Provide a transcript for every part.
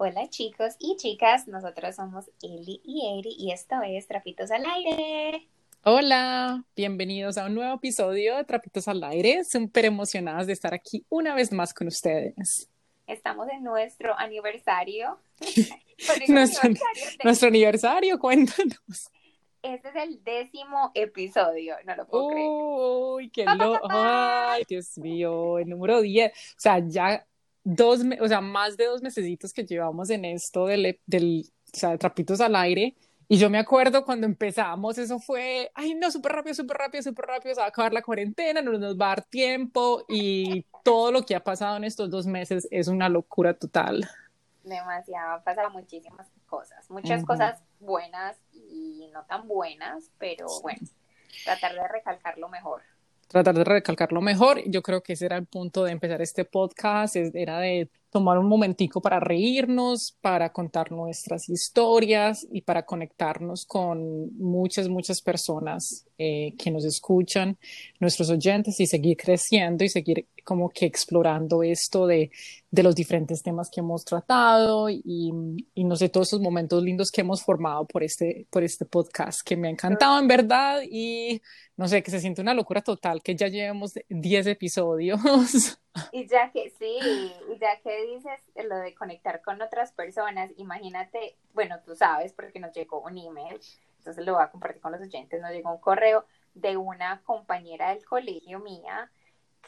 Hola chicos y chicas, nosotros somos Eli y Eri y esto es Trapitos al Aire. Hola, bienvenidos a un nuevo episodio de Trapitos al Aire. Súper emocionadas de estar aquí una vez más con ustedes. Estamos en nuestro aniversario. nuestro, aniversario, nuestro aniversario, cuéntanos. Este es el décimo episodio, no lo puedo creer. Uy, qué lo... Ay, Dios mío, el número 10. O sea, ya dos, o sea, más de dos mesecitos que llevamos en esto del, del o sea, de trapitos al aire. Y yo me acuerdo cuando empezamos, eso fue, ay, no, súper rápido, súper rápido, súper rápido, se va a acabar la cuarentena, no nos va a dar tiempo y todo lo que ha pasado en estos dos meses es una locura total. Demasiado, ha pasado muchísimas cosas, muchas cosas buenas y no tan buenas, pero bueno, tratar de recalcar lo mejor tratar de recalcarlo mejor. Yo creo que ese era el punto de empezar este podcast, era de tomar un momentico para reírnos, para contar nuestras historias y para conectarnos con muchas, muchas personas eh, que nos escuchan, nuestros oyentes y seguir creciendo y seguir como que explorando esto de, de los diferentes temas que hemos tratado y, y, no sé, todos esos momentos lindos que hemos formado por este, por este podcast que me ha encantado en verdad y no sé, que se siente una locura total que ya llevemos 10 episodios. Y ya que sí, ya que dices lo de conectar con otras personas, imagínate, bueno, tú sabes porque nos llegó un email, entonces lo voy a compartir con los oyentes, nos llegó un correo de una compañera del colegio mía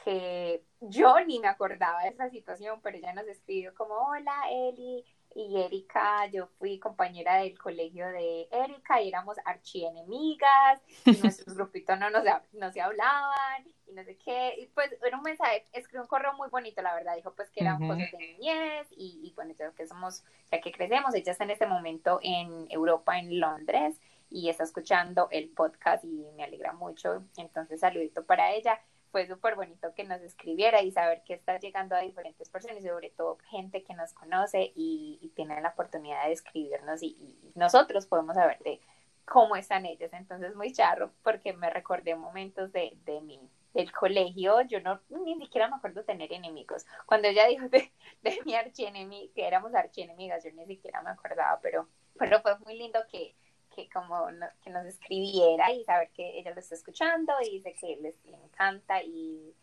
que yo ni me acordaba de esa situación, pero ella nos escribió como, hola Eli y Erika, yo fui compañera del colegio de Erika y éramos archienemigas, y nuestros grupitos no, nos, no se hablaban y no sé qué, y pues era un mensaje, escribió un correo muy bonito, la verdad, dijo pues que eran cosas de niñez y, y bueno, ya que somos, ya que crecemos, ella está en este momento en Europa, en Londres, y está escuchando el podcast y me alegra mucho, entonces saludito para ella fue súper bonito que nos escribiera y saber que está llegando a diferentes personas y sobre todo gente que nos conoce y, tiene la oportunidad de escribirnos y, nosotros podemos saber de cómo están ellos. Entonces muy charro porque me recordé momentos de, de mi del colegio, yo no ni siquiera me acuerdo tener enemigos. Cuando ella dijo de, de mi archienemiga, que éramos archienemigas, yo ni siquiera me acordaba, pero, pero fue muy lindo que, que como que nos escribiera y saber que ella lo está escuchando y dice que les le encanta y,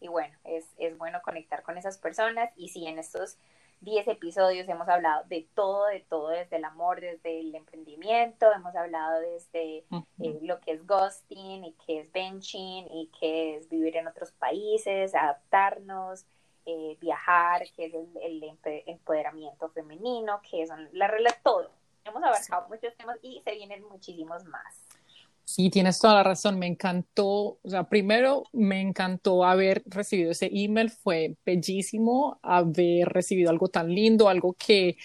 y bueno, es, es, bueno conectar con esas personas. Y si en estos 10 episodios hemos hablado de todo, de todo, desde el amor, desde el emprendimiento, hemos hablado desde eh, lo que es ghosting y qué es benching y qué es vivir en otros países, adaptarnos, eh, viajar, qué es el, el, empoderamiento femenino, qué son las reglas, todo hemos abarcado muchos temas y se vienen muchísimos más. Sí, tienes toda la razón. Me encantó, o sea, primero me encantó haber recibido ese email, fue bellísimo haber recibido algo tan lindo, algo que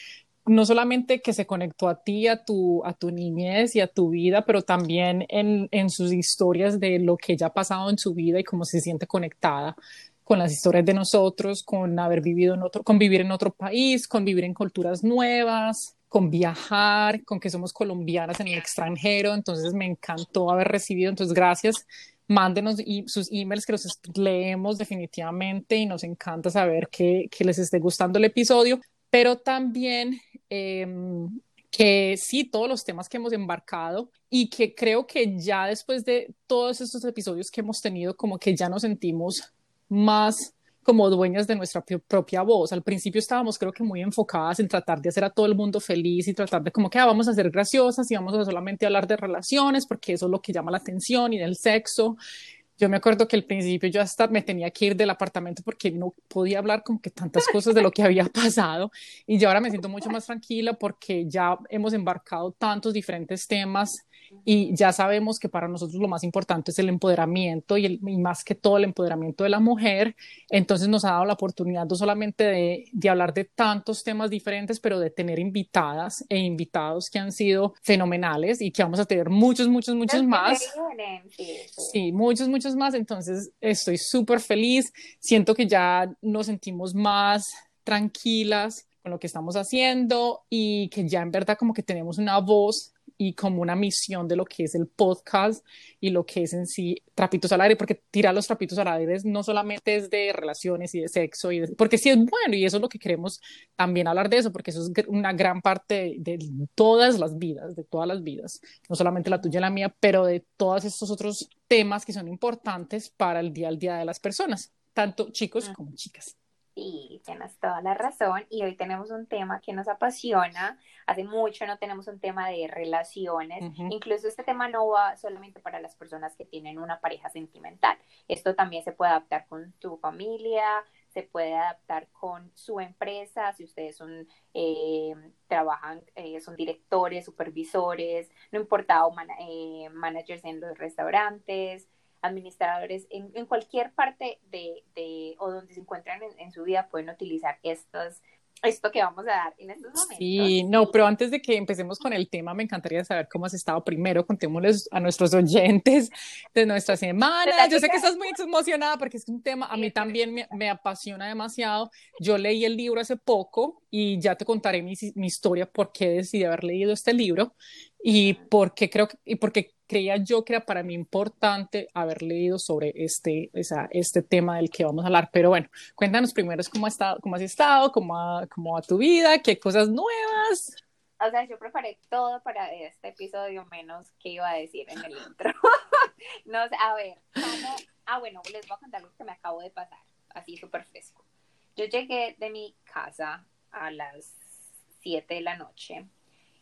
no solamente que se conectó a ti, a tu, a tu niñez y a tu vida, pero también en, en sus historias de lo que ella ha pasado en su vida y cómo se siente conectada con las historias de nosotros, con haber vivido en otro, con vivir en otro país, con vivir en culturas nuevas, con viajar, con que somos colombianas en el extranjero, entonces me encantó haber recibido, entonces gracias, mándenos sus emails que los leemos definitivamente y nos encanta saber que, les esté gustando el episodio, pero también em, que sí, todos los temas que hemos embarcado y que creo que ya después de todos estos episodios que hemos tenido, como que ya nos sentimos más como dueñas de nuestra propia voz. Al principio estábamos creo que muy enfocadas en tratar de hacer a todo el mundo feliz y tratar de como que ah, vamos a ser graciosas y vamos a solamente hablar de relaciones porque eso es lo que llama la atención y del sexo. Yo me acuerdo que al principio yo hasta me tenía que ir del apartamento porque no podía hablar como que tantas cosas de lo que había pasado y yo ahora me siento mucho más tranquila porque ya hemos embarcado tantos diferentes temas y ya sabemos que para nosotros lo más importante es el empoderamiento y, el, más que todo el empoderamiento de la mujer. Entonces nos ha dado la oportunidad no solamente de, de, hablar de tantos temas diferentes, pero de tener invitadas e invitados que han sido fenomenales y que vamos a tener muchos, muchos, muchos más. Sí, muchos, muchos más. Entonces estoy súper feliz. Siento que ya nos sentimos más tranquilas con lo que estamos haciendo y que ya en verdad como que tenemos una voz y como una misión de lo que es el podcast y lo que es en sí trapitos al aire, porque tirar los trapitos al aire no solamente es de relaciones y de sexo, y porque sí es bueno y eso es lo que queremos también hablar de eso, porque eso es una gran parte de, de todas las vidas, de todas las vidas, no solamente la tuya y la mía, pero de todos estos otros temas que son importantes para el día al día de las personas, tanto chicos Ah. como chicas. Sí, tienes toda la razón. Y hoy tenemos un tema que nos apasiona. Hace mucho no tenemos un tema de relaciones. Incluso este tema no va solamente para las personas que tienen una pareja sentimental. Esto también se puede adaptar con tu familia, se puede adaptar con su empresa, si ustedes son, eh, trabajan, eh, son directores, supervisores, no importa, o eh, managers en los restaurantes, administradores, en, en cualquier parte de, de, o donde se encuentran en, en su vida pueden utilizar estos, esto que vamos a dar en estos momentos. Sí, no, pero antes de que empecemos con el tema, me encantaría saber cómo has estado. Primero, contémosles a nuestros oyentes de nuestra semana. ¿Verdad Yo sé que estás muy emocionada porque es un tema, a mí también me, me apasiona demasiado. Yo leí el libro hace poco y ya te contaré mi, mi historia, por qué decidí haber leído este libro y por qué creo y por qué creía yo que era para mí importante haber leído sobre este, esa, este tema del que vamos a hablar. Pero bueno, cuéntanos primero cómo, ha estado, cómo has estado, cómo, ha- cómo va tu vida, qué cosas nuevas. O sea, yo preparé todo para este episodio, menos que iba a decir en el intro. no a ver, ¿cómo? Ah, bueno, les voy a contar lo que me acabo de pasar, así súper fresco. Yo llegué de mi casa a las 7 de la noche.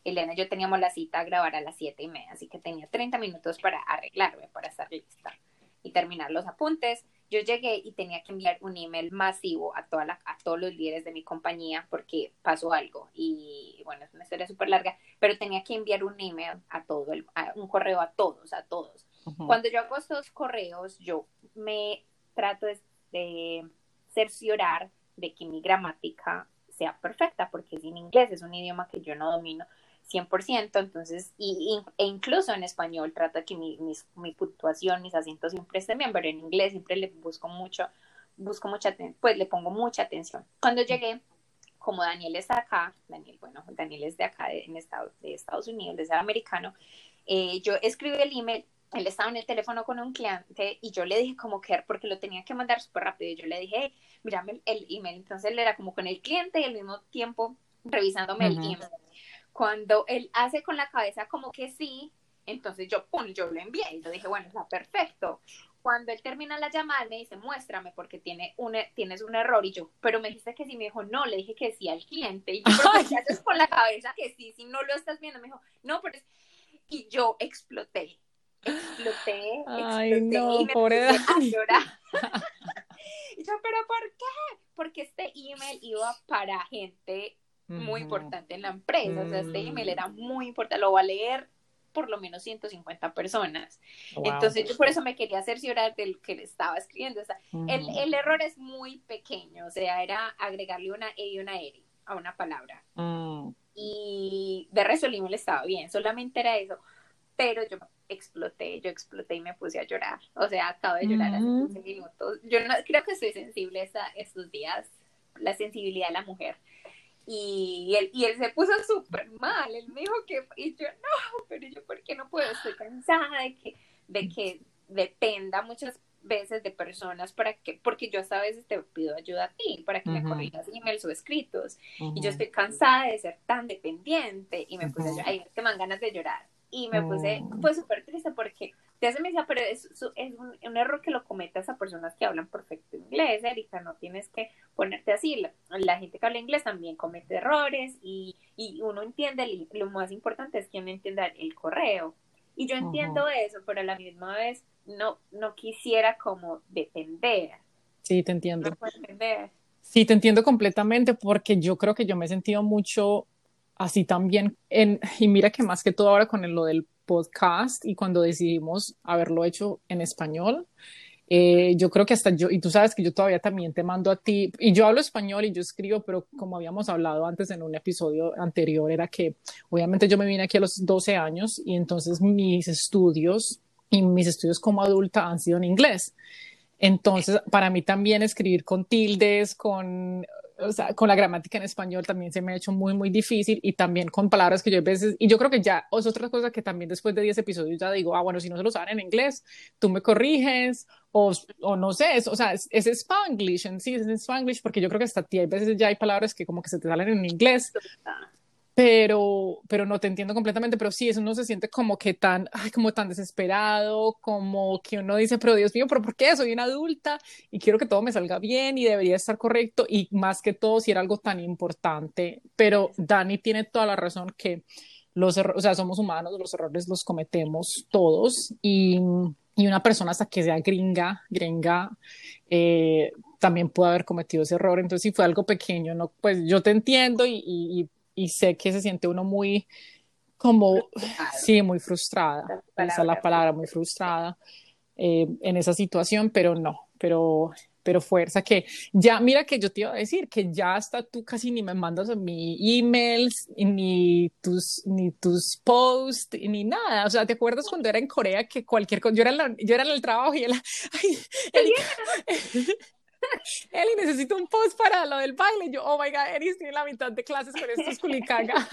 Elena y yo teníamos la cita a grabar a las 7 y media, así que tenía 30 minutos para arreglarme, para estar lista y terminar los apuntes. Yo llegué y tenía que enviar un email masivo a, toda la, a todos los líderes de mi compañía porque pasó algo y bueno, es una historia súper larga, pero tenía que enviar un email a todo, el, a un correo a todos, a todos. Cuando yo hago estos correos, yo me trato de, de cerciorar de que mi gramática sea perfecta, porque es en inglés, es un idioma que yo no domino 100%, entonces, y, y- e incluso en español trato de que mi, mis- mi puntuación, mis acentos siempre estén bien, pero en inglés siempre le busco mucho, busco mucha, pues le pongo mucha atención. Cuando llegué, como Daniel está acá, Daniel, bueno, Daniel es de acá, de, en Estados, de Estados Unidos, es americano, eh, yo escribí el email, él estaba en el teléfono con un cliente y yo le dije como que, porque lo tenía que mandar súper rápido, y yo le dije, hey, mírame el, email, entonces él era como con el cliente y al mismo tiempo revisándome el email. Cuando él hace con la cabeza como que sí, entonces yo, pum, yo lo envié y yo dije, bueno, está perfecto. Cuando él termina la llamada, él me dice, muéstrame porque tiene un, e- tienes un error. Y yo, pero me dijiste que sí. Me dijo, no, le dije que sí al cliente. Y yo, pero ¿por qué haces con la cabeza que sí, si no lo estás viendo? Me dijo, no, pero es... Y yo exploté, exploté, Ay, exploté no, y me pobre a llorar. y yo, pero ¿por qué? Porque este email iba para gente muy Ujú. importante en la empresa. O sea, este Mm. email era muy importante. Lo va a leer por lo menos 150 personas. Wow. Entonces, yo por eso me quería cerciorar del que le estaba escribiendo. O sea, el, Ujú. el error es muy pequeño. O sea, era agregarle una E y una R a una palabra. Mm. Y de resto el email estaba bien. Solamente era eso. Pero yo exploté, yo exploté y me puse a llorar. O sea, acabo de llorar hace Mm. 15 minutos. Yo no creo que estoy sensible esta, estos días. La sensibilidad de la mujer. Y él, y él se puso súper mal, él me dijo que, y yo no, pero yo, ¿por qué no puedo? Estoy cansada de que, de que dependa muchas veces de personas para que, porque yo hasta a veces te pido ayuda a ti, para que me Ujú. corrijas emails o escritos, y Ujú. yo estoy cansada de ser tan dependiente, y me puse Ujú. llorar, ay, que me dan ganas de llorar, y me puse, pues súper triste porque te hace me decía, pero es, es un, un error que lo cometas a personas que hablan perfecto inglés, Erika, no tienes que ponerte así. La, la gente que habla inglés también comete errores y, y uno entiende, el- lo más importante es que uno entienda el correo. Y yo entiendo eso, pero a la misma vez no, no quisiera como depender. Sí, te entiendo. No. Sí, te entiendo completamente porque yo creo que yo me he sentido mucho así también en, y mira que más que todo ahora con el- lo del podcast y cuando decidimos haberlo hecho en español, eh, yo creo que hasta yo, y tú sabes que yo todavía también te mando a ti, y yo hablo español y yo escribo, pero como habíamos hablado antes en un episodio anterior, era que obviamente yo me vine aquí a los 12 años y entonces mis estudios y mis estudios como adulta han sido en inglés. Entonces, para mí también escribir con tildes, con o sea, con la gramática en español también se me ha hecho muy, muy difícil y también con palabras que yo a veces, y yo creo que ya es otra cosa que también después de 10 episodios ya digo, ah, bueno, si no se lo saben en inglés, tú me corriges o, o no sé, es, o sea, es, es spanglish en sí, es spanglish porque yo creo que hasta ti hay veces ya hay palabras que como que se te salen en inglés pero, pero no te entiendo completamente, pero sí, eso uno se siente como que tan, ay, como tan desesperado, como que uno dice, pero Dios mío, ¿pero por qué? Soy una adulta y quiero que todo me salga bien y debería estar correcto y más que todo si era algo tan importante, pero Dani tiene toda la razón que los o sea, somos humanos, los errores los cometemos todos y, y una persona hasta que sea gringa, gringa, eh, también puede haber cometido ese error, entonces si fue algo pequeño, no, pues yo te entiendo y y sé que se siente uno muy como, sí, muy frustrada, esa es la palabra, muy frustrada eh, en esa situación, pero no, pero, pero fuerza que ya, mira que yo te iba a decir que ya hasta tú casi ni me mandas mi emails, ni tus, ni tus posts, ni nada, o sea, ¿te acuerdas cuando era en Corea que cualquier cosa, yo era, en yo era en el trabajo y ay, Eli, necesito un post para lo del baile. Yo, oh my god, Eli, estoy en la mitad de clases con estos culicagas.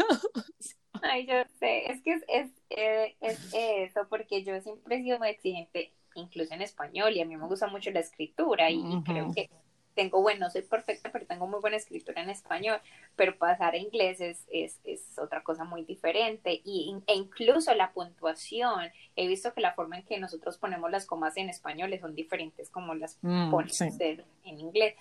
Ay, yo sé, es que es, es, eh, es, eso, porque yo siempre he sido muy exigente, incluso en español, y a mí me gusta mucho la escritura, y creo que tengo, bueno, soy perfecta, pero tengo muy buena escritura en español, pero pasar a inglés es, es, es otra cosa muy diferente. Y, e incluso la puntuación, he visto que la forma en que nosotros ponemos las comas en español son diferentes como las mm, pones en inglés.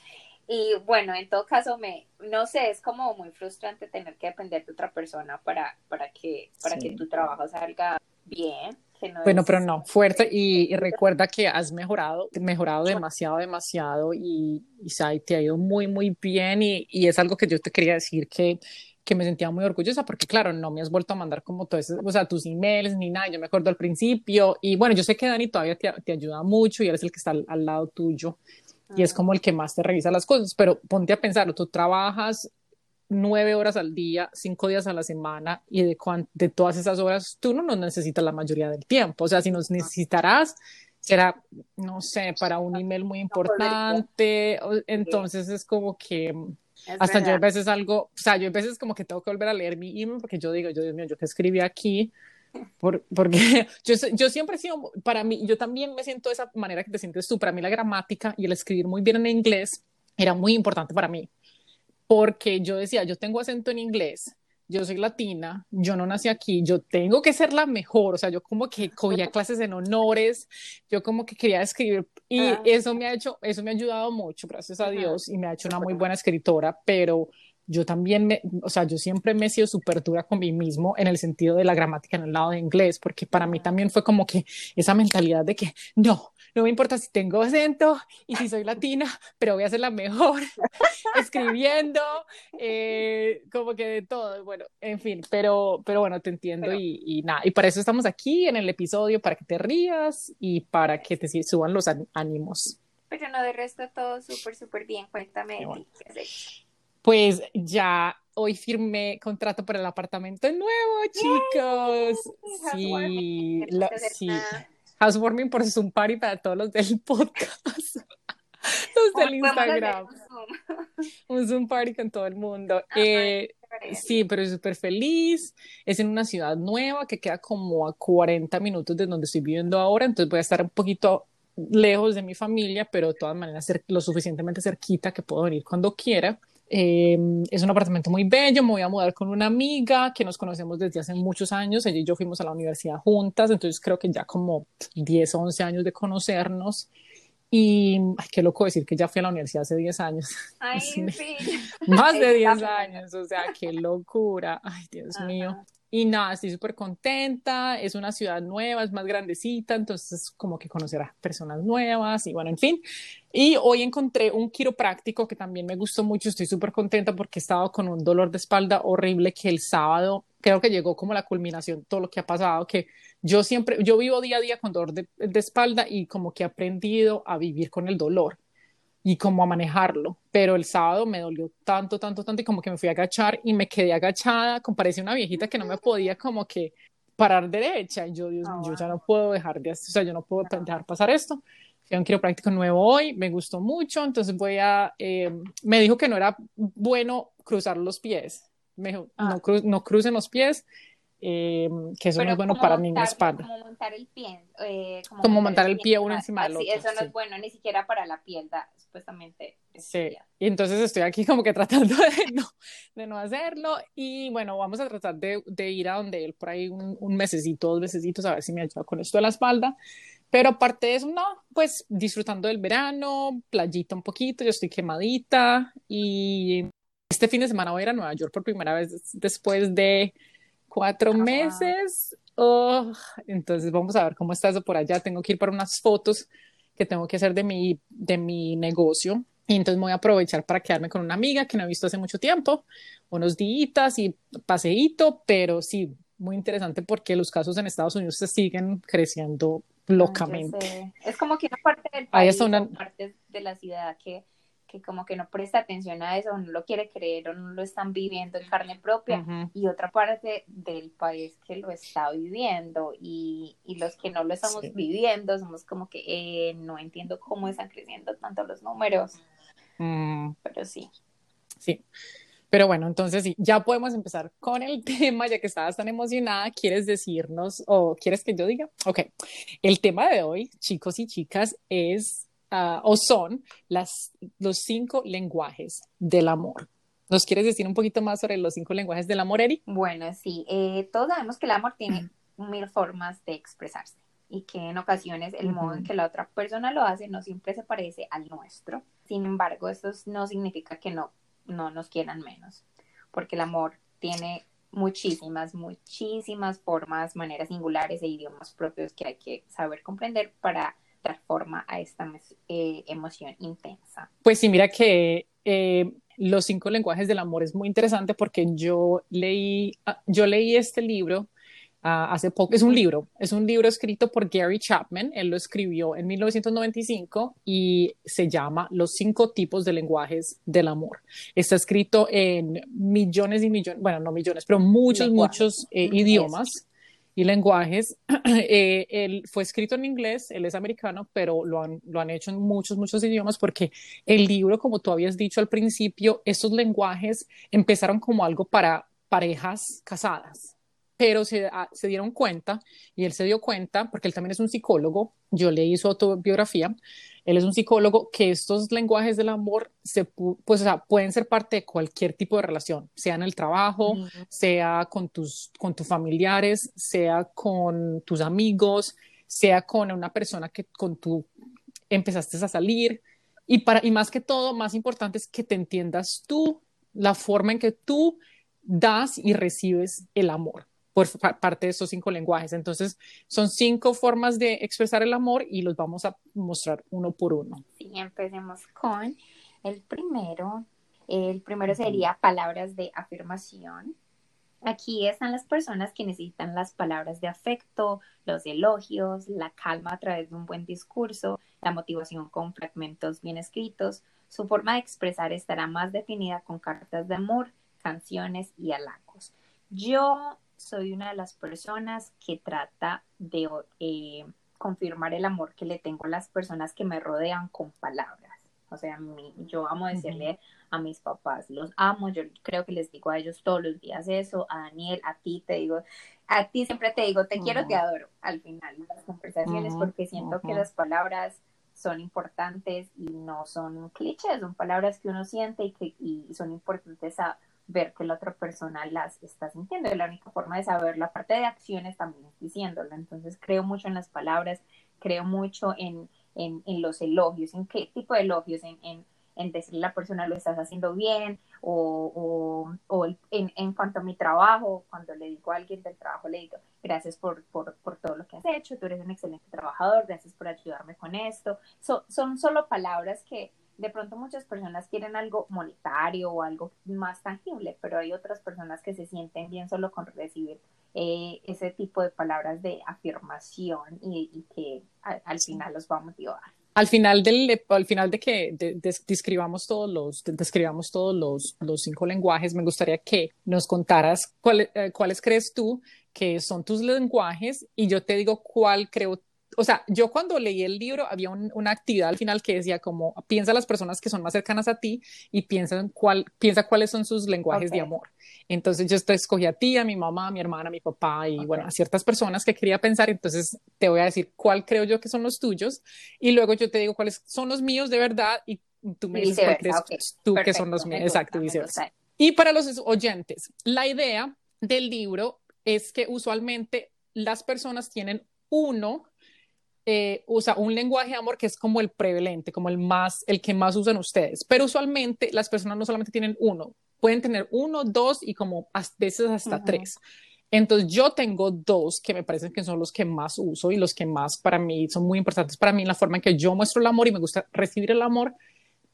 Y bueno, en todo caso, me, no sé, es como muy frustrante tener que depender de otra persona para, para, que, para que tu trabajo salga bien bueno, pero no, fuerte y, recuerda que has mejorado, mejorado demasiado, demasiado y, y te ha ido muy, muy bien y, y, es algo que yo te quería decir que, que me sentía muy orgullosa porque claro, no me has vuelto a mandar como todo eso, o sea, tus emails ni nada, yo me acuerdo al principio y bueno, yo sé que Dani todavía te, te ayuda mucho y eres el que está al, lado tuyo y es como el que más te revisa las cosas, pero ponte a pensar, tú trabajas nueve horas al día, cinco días a la semana y de, de todas esas horas tú no nos necesitas la mayoría del tiempo. O sea, si nos necesitarás, será, no sé, para un email muy importante. Entonces es como que hasta yo a veces algo, o sea, yo a veces como que tengo que volver a leer mi email porque yo digo, yo Dios mío, yo que escribí aquí. Por, porque yo, yo siempre he sido, para mí, yo también me siento de esa manera que te sientes tú. Para mí la gramática y el escribir muy bien en inglés era muy importante para mí porque yo decía, yo tengo acento en inglés, yo soy latina, yo no nací aquí, yo tengo que ser la mejor, o sea, yo como que cogía clases en honores, yo como que quería escribir y eso me ha hecho, eso me ha ayudado mucho, gracias a Dios, y me ha hecho una muy buena escritora, pero yo también, me, o sea, yo siempre me he sido súper dura con mí mismo en el sentido de la gramática en el lado de inglés, porque para mí también fue como que esa mentalidad de que no, no me importa si tengo acento y si soy latina, pero voy a ser la mejor escribiendo, eh, como que de todo, bueno, en fin, pero, pero bueno, te entiendo y, y, nada, y para eso estamos aquí en el episodio, para que te rías y para que te suban los ánimos. Pero no, de resto todo súper, súper bien, cuéntame. Pues ya hoy firmé contrato para el apartamento nuevo, chicos. Sí, lo, sí. Housewarming por Zoom Party para todos los del podcast. los del Instagram. Un Zoom Party con todo el mundo. Eh, sí, pero súper feliz. Es en una ciudad nueva que queda como a 40 minutos de donde estoy viviendo ahora, entonces voy a estar un poquito lejos de mi familia, pero de todas maneras lo suficientemente cerquita que puedo venir cuando quiera. Eh, es un apartamento muy bello, me voy a mudar con una amiga que nos conocemos desde hace muchos años, ella y yo fuimos a la universidad juntas, entonces creo que ya como 10, 11 años de conocernos. Y ay, qué loco decir que ya fui a la universidad hace 10 años. Ay, sí. Más de 10 años, o sea, qué locura. Ay, Dios mío. Y nada, estoy súper contenta, es una ciudad nueva, es más grandecita, entonces como que conocerá personas nuevas y bueno, en fin. Y hoy encontré un quiropráctico que también me gustó mucho, estoy súper contenta porque he estado con un dolor de espalda horrible que el sábado creo que llegó como la culminación todo lo que ha pasado, que yo siempre, yo vivo día a día con dolor de, de espalda y como que he aprendido a vivir con el dolor y como a manejarlo. Pero el sábado me dolió tanto, tanto, tanto y como que me fui a agachar y me quedé agachada, como parecía una viejita que no me podía como que parar derecha. Y yo, Dios mío, yo ya no puedo dejar de, o sea, yo no puedo dejar pasar esto. fui a un quiropráctico nuevo hoy, me gustó mucho, entonces voy a, eh, me dijo que no era bueno cruzar los pies, me dijo, Ah. no, cru- no crucen los pies, eh, que eso no Pero es bueno como para montar- ninguna espalda. Como montar el pie. eh, Como montar el pie uno encima- del otro, Eso no sí. es bueno ni siquiera para la piel, da, supuestamente. es Sí, y entonces estoy aquí como que tratando de no, de no hacerlo y bueno, vamos a tratar de, de ir a donde él por ahí un, un mesecito, dos mesecitos, a ver si me ayuda con esto de la espalda. Pero aparte de eso, no, pues disfrutando del verano, playita un poquito, yo estoy quemadita y este fin de semana voy a ir a Nueva York por primera vez des- después de cuatro Ah, wow. meses. Oh, entonces vamos a ver cómo está eso por allá. Tengo que ir para unas fotos que tengo que hacer de mi, de mi negocio. Y entonces voy a aprovechar para quedarme con una amiga que no he visto hace mucho tiempo, unos días y paseíto, pero sí, muy interesante porque los casos en Estados Unidos se siguen creciendo Yo locamente. Es como que una parte del Ahí país está una- o partes de la ciudad que, que como que no presta atención a eso, o no lo quiere creer, o no lo están viviendo en carne propia, Ujú. y otra parte del país que lo está viviendo, y, y los que no lo estamos Sí. viviendo somos como que eh, no entiendo cómo están creciendo tanto los números, Mm, pero sí. sí. Pero bueno, entonces sí, ya podemos empezar con el tema, ya que estabas tan emocionada. ¿Quieres decirnos o quieres que yo diga? Ok, el tema de hoy, chicos y chicas, es ah, o son las, los cinco lenguajes del amor. ¿Nos quieres decir un poquito más sobre los cinco lenguajes del amor, Eri? Bueno, sí, eh, todos sabemos que el amor tiene mil formas de expresarse y que en ocasiones el modo en que la otra persona lo hace no siempre se parece al nuestro. Sin embargo, eso no significa que no, no nos quieran menos, porque el amor tiene muchísimas, muchísimas formas, maneras singulares e idiomas propios que hay que saber comprender para dar forma a esta eh, emoción intensa. Pues sí, mira que eh, los cinco lenguajes del amor es muy interesante porque yo leí, ah, yo leí este libro uh, hace poco, es un libro, es un libro escrito por Gary Chapman, él lo escribió en 1995 y se llama Los cinco tipos de lenguajes del amor. Está escrito en millones y millones, bueno, no millones, pero muchos, Lenguajes. muchos eh, idiomas y lenguajes. Eh, él fue escrito en inglés, él es americano, pero lo han, lo han hecho en muchos, muchos idiomas porque el libro, como tú habías dicho al principio, estos lenguajes empezaron como algo para parejas casadas, pero se, ah, se dieron cuenta y él se dio cuenta, porque él también es un psicólogo, yo leí su autobiografía, él es un psicólogo, que estos lenguajes del amor se, pu- pues, o sea, pueden ser parte de cualquier tipo de relación, sea en el trabajo, sea con tus, con tus familiares, sea con tus amigos, sea con una persona que con tú empezaste a salir. Y, para, y más que todo, más importante es que te entiendas tú, la forma en que tú das y recibes el amor por parte de estos cinco lenguajes. Entonces, son cinco formas de expresar el amor y los vamos a mostrar uno por uno. Sí, empecemos con el primero. El primero sería palabras de afirmación. Aquí están las personas que necesitan las palabras de afecto, los elogios, la calma a través de un buen discurso, la motivación con fragmentos bien escritos. Su forma de expresar estará más definida con cartas de amor, canciones y halagos. Yo soy una de las personas que trata de eh, confirmar el amor que le tengo a las personas que me rodean con palabras. O sea, mi, yo amo decirle uh -huh. a mis papás, los amo, yo creo que les digo a ellos todos los días eso, a Daniel, a ti te digo, a ti siempre te digo, te uh -huh. quiero, te adoro al final de las conversaciones uh -huh. porque siento que las palabras son importantes y no son clichés, son palabras que uno siente y que y son importantes a ver que la otra persona las está sintiendo. La única forma de saber la parte de acciones también es diciéndola. Entonces creo mucho en las palabras, creo mucho en, en, en los elogios, en qué tipo de elogios, en, en, en decirle a la persona lo estás haciendo bien o, o, o en, en, cuanto a mi trabajo, cuando le digo a alguien del trabajo, le digo gracias por, por, por todo lo que has hecho, tú eres un excelente trabajador, gracias por ayudarme con esto. So, son solo palabras que de pronto muchas personas quieren algo monetario o algo más tangible, pero hay otras personas que se sienten bien solo con recibir eh, ese tipo de palabras de afirmación y, y que a, al final los va a motivar. Al final, del, al final de que de, de, describamos todos, los, de, describamos todos los, los, cinco lenguajes, me gustaría que nos contaras cuál, eh, cuáles crees tú que son tus lenguajes y yo te digo cuál creo o sea, yo cuando leí el libro había una actividad al final que decía como piensa las personas que son más cercanas a ti y piensa, cuál, piensa cuáles son sus lenguajes de amor. Entonces yo escogí a ti, a mi mamá, a mi hermana, a mi papá y bueno, a ciertas personas que quería pensar. Entonces te voy a decir cuál creo yo que son los tuyos y luego yo te digo cuáles son los míos de verdad y tú me dices cuál crees tú que son los míos. Exacto, viceversa. Y para los oyentes, la idea del libro es que usualmente las personas tienen uno, eh, usa un lenguaje de amor que es como el prevalente, como el más, el que más usan ustedes. Pero usualmente las personas no solamente tienen uno, pueden tener uno, dos y como a veces hasta tres. Entonces yo tengo dos que me parecen que son los que más uso y los que más para mí son muy importantes para mí en la forma en que yo muestro el amor y me gusta recibir el amor,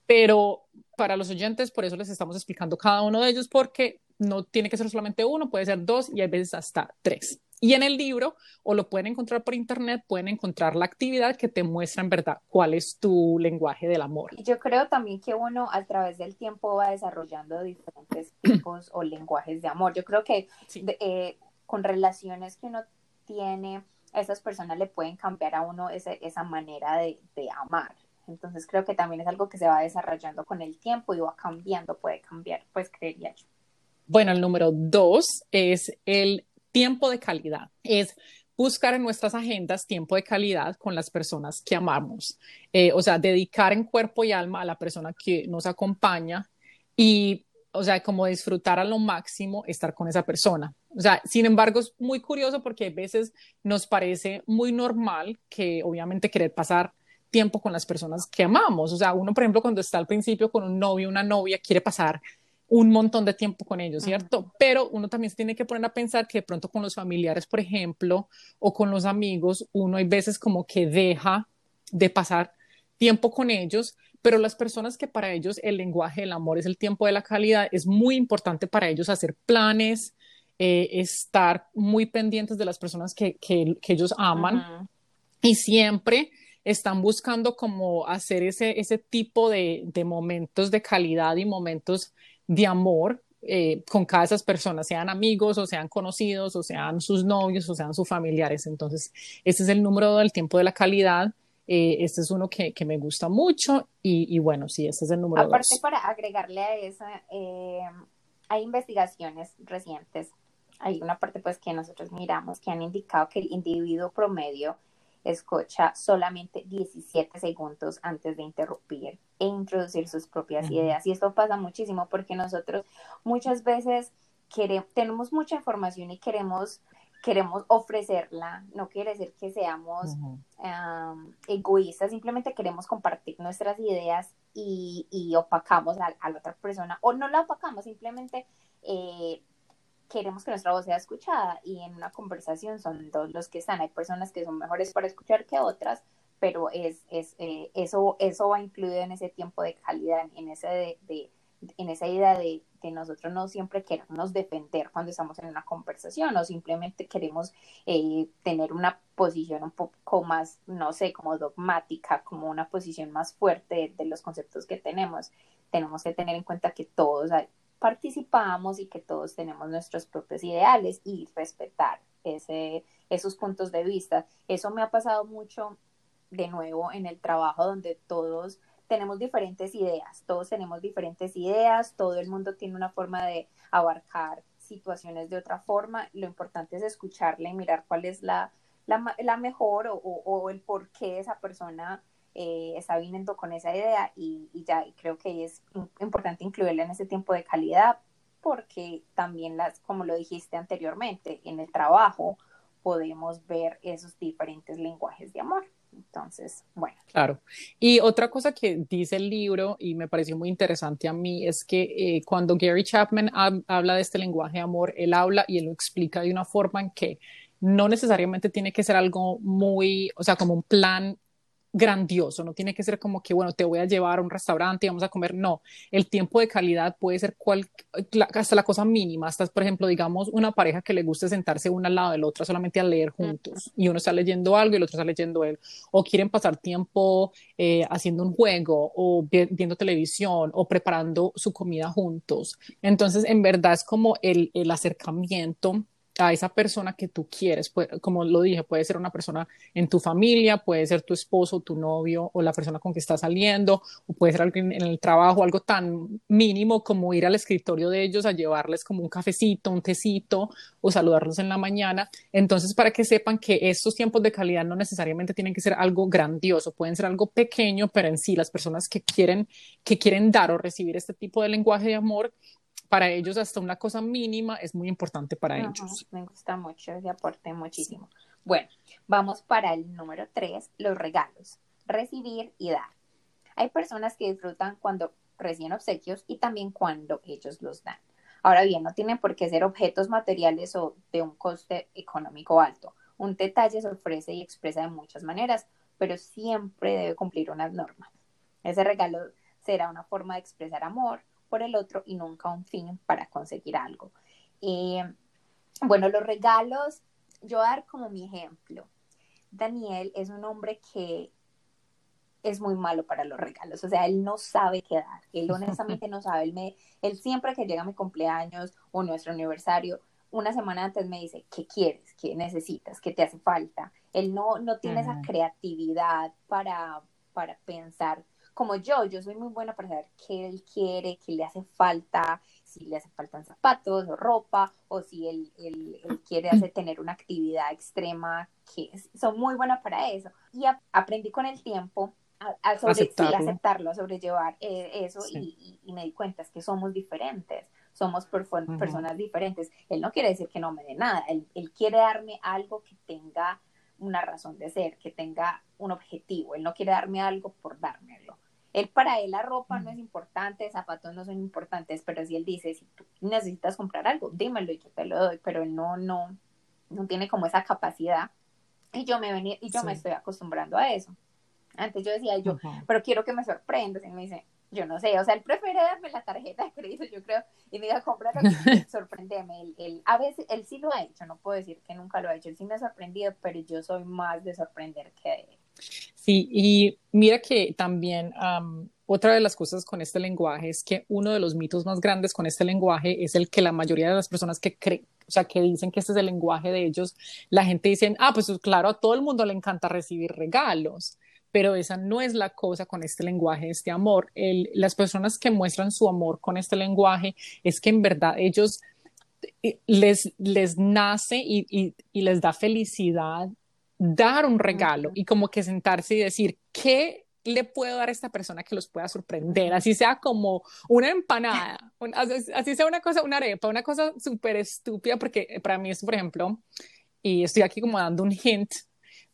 pero para los oyentes por eso les estamos explicando cada uno de ellos porque no tiene que ser solamente uno, puede ser dos y a veces hasta tres. Y en el libro, o lo pueden encontrar por internet, pueden encontrar la actividad que te muestra en verdad cuál es tu lenguaje del amor. Yo creo también que uno a través del tiempo va desarrollando diferentes tipos o lenguajes de amor. Yo creo que eh, con relaciones que uno tiene, esas personas le pueden cambiar a uno esa manera de, de amar. Entonces creo que también es algo que se va desarrollando con el tiempo y va cambiando, puede cambiar, pues creería yo. Bueno, el número dos es el tiempo de calidad. Es buscar en nuestras agendas tiempo de calidad con las personas que amamos. Eh, o sea, dedicar en cuerpo y alma a la persona que nos acompaña y, o sea, como disfrutar a lo máximo estar con esa persona. O sea, sin embargo, es muy curioso porque a veces nos parece muy normal que obviamente querer pasar tiempo con las personas que amamos. O sea, uno, por ejemplo, cuando está al principio con un novio, una novia, quiere pasar un montón de tiempo con ellos, ¿cierto? Pero uno también se tiene que poner a pensar que de pronto con los familiares, por ejemplo, o con los amigos, uno hay veces como que deja de pasar tiempo con ellos, pero las personas que para ellos el lenguaje del amor es el tiempo de la calidad, es muy importante para ellos hacer planes, eh, estar muy pendientes de las personas que, que, ellos aman y siempre están buscando como hacer ese, ese tipo de, de momentos de calidad y momentos de amor eh, con cada esas personas, sean amigos o sean conocidos o sean sus novios o sean sus familiares. Entonces, este es el número del tiempo de la calidad. Eh, este es uno que, que, me gusta mucho y, y, bueno, sí, este es el número Aparte, para agregarle a eso, eh, hay investigaciones recientes, hay una parte pues que nosotros miramos que han indicado que el individuo promedio escucha solamente 17 segundos antes de interrumpir e introducir sus propias ideas. Y esto pasa muchísimo porque nosotros muchas veces queremos, tenemos mucha información y queremos queremos ofrecerla, no quiere decir que seamos egoístas, simplemente queremos compartir nuestras ideas y, y opacamos a, la otra persona, o no la opacamos, simplemente eh, queremos que nuestra voz sea escuchada y en una conversación son dos los que están. Hay personas que son mejores para escuchar que otras, pero es, es eh, eso, eso va incluido en ese tiempo de calidad, en, ese de, en esa idea de, que nosotros no siempre queremos defender cuando estamos en una conversación o simplemente queremos eh, tener una posición un poco más, no sé, como dogmática, como una posición más fuerte de, los conceptos que tenemos. Tenemos que tener en cuenta que todos participamos y que todos tenemos nuestros propios ideales y respetar ese, esos puntos de vista. Eso me ha pasado mucho de nuevo en el trabajo donde todos tenemos diferentes ideas, todos tenemos diferentes ideas, todo el mundo tiene una forma de abarcar situaciones de otra forma. Lo importante es escucharle y mirar cuál es la, la, mejor o, el por qué esa persona eh, está viniendo con esa idea y, ya creo que es importante incluirla en ese tiempo de calidad porque también las, como lo dijiste anteriormente, en el trabajo podemos ver esos diferentes lenguajes de amor. Entonces, bueno. Claro. Y otra cosa que dice el libro y me pareció muy interesante a mí es que eh, cuando Gary Chapman habla de este lenguaje de amor, él habla y él lo explica de una forma en que no necesariamente tiene que ser algo muy, o sea, como un plan grandioso, no tiene que ser como que, bueno, te voy a llevar a un restaurante y vamos a comer, no, el tiempo de calidad puede ser cual, hasta la cosa mínima, hasta, por ejemplo, digamos, una pareja que le guste sentarse una al lado de la otra solamente a leer juntos y uno está leyendo algo y el otro está leyendo él, o quieren pasar tiempo eh, haciendo un juego o viendo televisión o preparando su comida juntos. Entonces, en verdad es como el, el acercamiento a esa persona que tú quieres. como lo dije, puede ser una persona en tu familia, puede ser tu esposo, tu novio o la persona con que estás saliendo, o puede ser alguien en el trabajo, algo tan mínimo como ir al escritorio de ellos a llevarles como un cafecito, un tecito o saludarlos en la mañana. Entonces, para que sepan que estos tiempos de calidad no necesariamente tienen que ser algo grandioso, pueden ser algo pequeño, pero en sí las personas que quieren, que quieren dar o recibir este tipo de lenguaje de amor para ellos hasta una cosa mínima es muy importante para ellos. Me gusta mucho ese aporte, muchísimo. Bueno, vamos para el número tres, los regalos, recibir y dar. Hay personas que disfrutan cuando reciben obsequios y también cuando ellos los dan. Ahora bien, no tienen por qué ser objetos materiales o de un coste económico alto. Un detalle se ofrece y expresa de muchas maneras, pero siempre debe cumplir unas normas. Ese regalo será una forma de expresar amor, por el otro y nunca un fin para conseguir algo. Eh, bueno, los regalos, yo voy a dar como mi ejemplo. Daniel es un hombre que es muy malo para los regalos, o sea, él no sabe qué dar, él honestamente no sabe, él, me, él siempre que llega mi cumpleaños o nuestro aniversario, una semana antes me dice, ¿qué quieres? ¿Qué necesitas? ¿Qué te hace falta? Él no, no tiene esa creatividad para, para pensar como yo, yo soy muy buena para saber qué él quiere, qué le hace falta, si le hace falta zapatos o ropa, o si él, quiere hacer, tener una actividad extrema, que son muy buenas para eso. Y aprendí con el tiempo a, aceptarlo. a sobrellevar eh, eso y, me di cuenta es que somos diferentes, somos personas diferentes. Él no quiere decir que no me dé nada, él, él quiere darme algo que tenga una razón de ser, que tenga un objetivo, él no quiere darme algo por dármelo. Él para él la ropa no es importante, zapatos no son importantes, pero si él dice, si tú necesitas comprar algo, dímelo y yo te lo doy, pero él no, no, no tiene como esa capacidad. Y yo me venía, y yo me estoy acostumbrando a eso. Antes yo decía, yo, pero quiero que me sorprendas. Y me dice, yo no sé, o sea, él prefiere darme la tarjeta de crédito, yo creo, y me diga, cómpralo, sorprendeme. Él, él, a veces, él sí lo ha hecho, no puedo decir que nunca lo ha hecho, él sí me ha sorprendido, pero yo soy más de sorprender que de Sí, y mira que también otra de las cosas con este lenguaje es que uno de los mitos más grandes con este lenguaje es el que la mayoría de las personas que creen, o sea, que dicen que este es el lenguaje de ellos, la gente dice, ah, pues claro, a todo el mundo le encanta recibir regalos pero esa no es la cosa con este lenguaje, este amor. las personas que muestran su amor con este lenguaje es que en verdad ellos eh, les, les nace y, y les da felicidad dar un regalo y como que sentarse y decir, ¿qué le puedo dar a esta persona que los pueda sorprender? Así sea como una empanada, así sea una cosa, una arepa, una cosa súper estúpida, porque para mí es, por ejemplo, y estoy aquí como dando un hint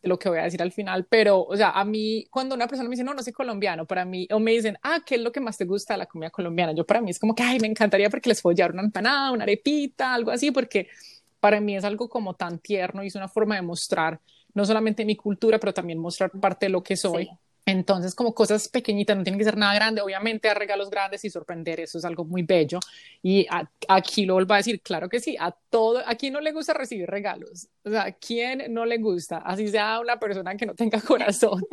de lo que voy a decir al final, pero, o sea, a mí, cuando una persona me dice, no, no soy colombiano, para mí, o me dicen, ah, ¿qué es lo que más te gusta de la comida colombiana? Yo para mí es como que, ay, me encantaría porque les puedo llevar una empanada, una arepita, algo así, porque para mí es algo como tan tierno y es una forma de mostrar no solamente mi cultura, pero también mostrar parte de lo que soy. Entonces, como cosas pequeñitas, no tienen que ser nada grande, obviamente a regalos grandes y sorprender, eso es algo muy bello. Y aquí lo vuelvo a decir, claro que sí, a todo, a no le gusta recibir regalos, o sea, ¿a quién no le gusta? Así sea una persona que no tenga corazón.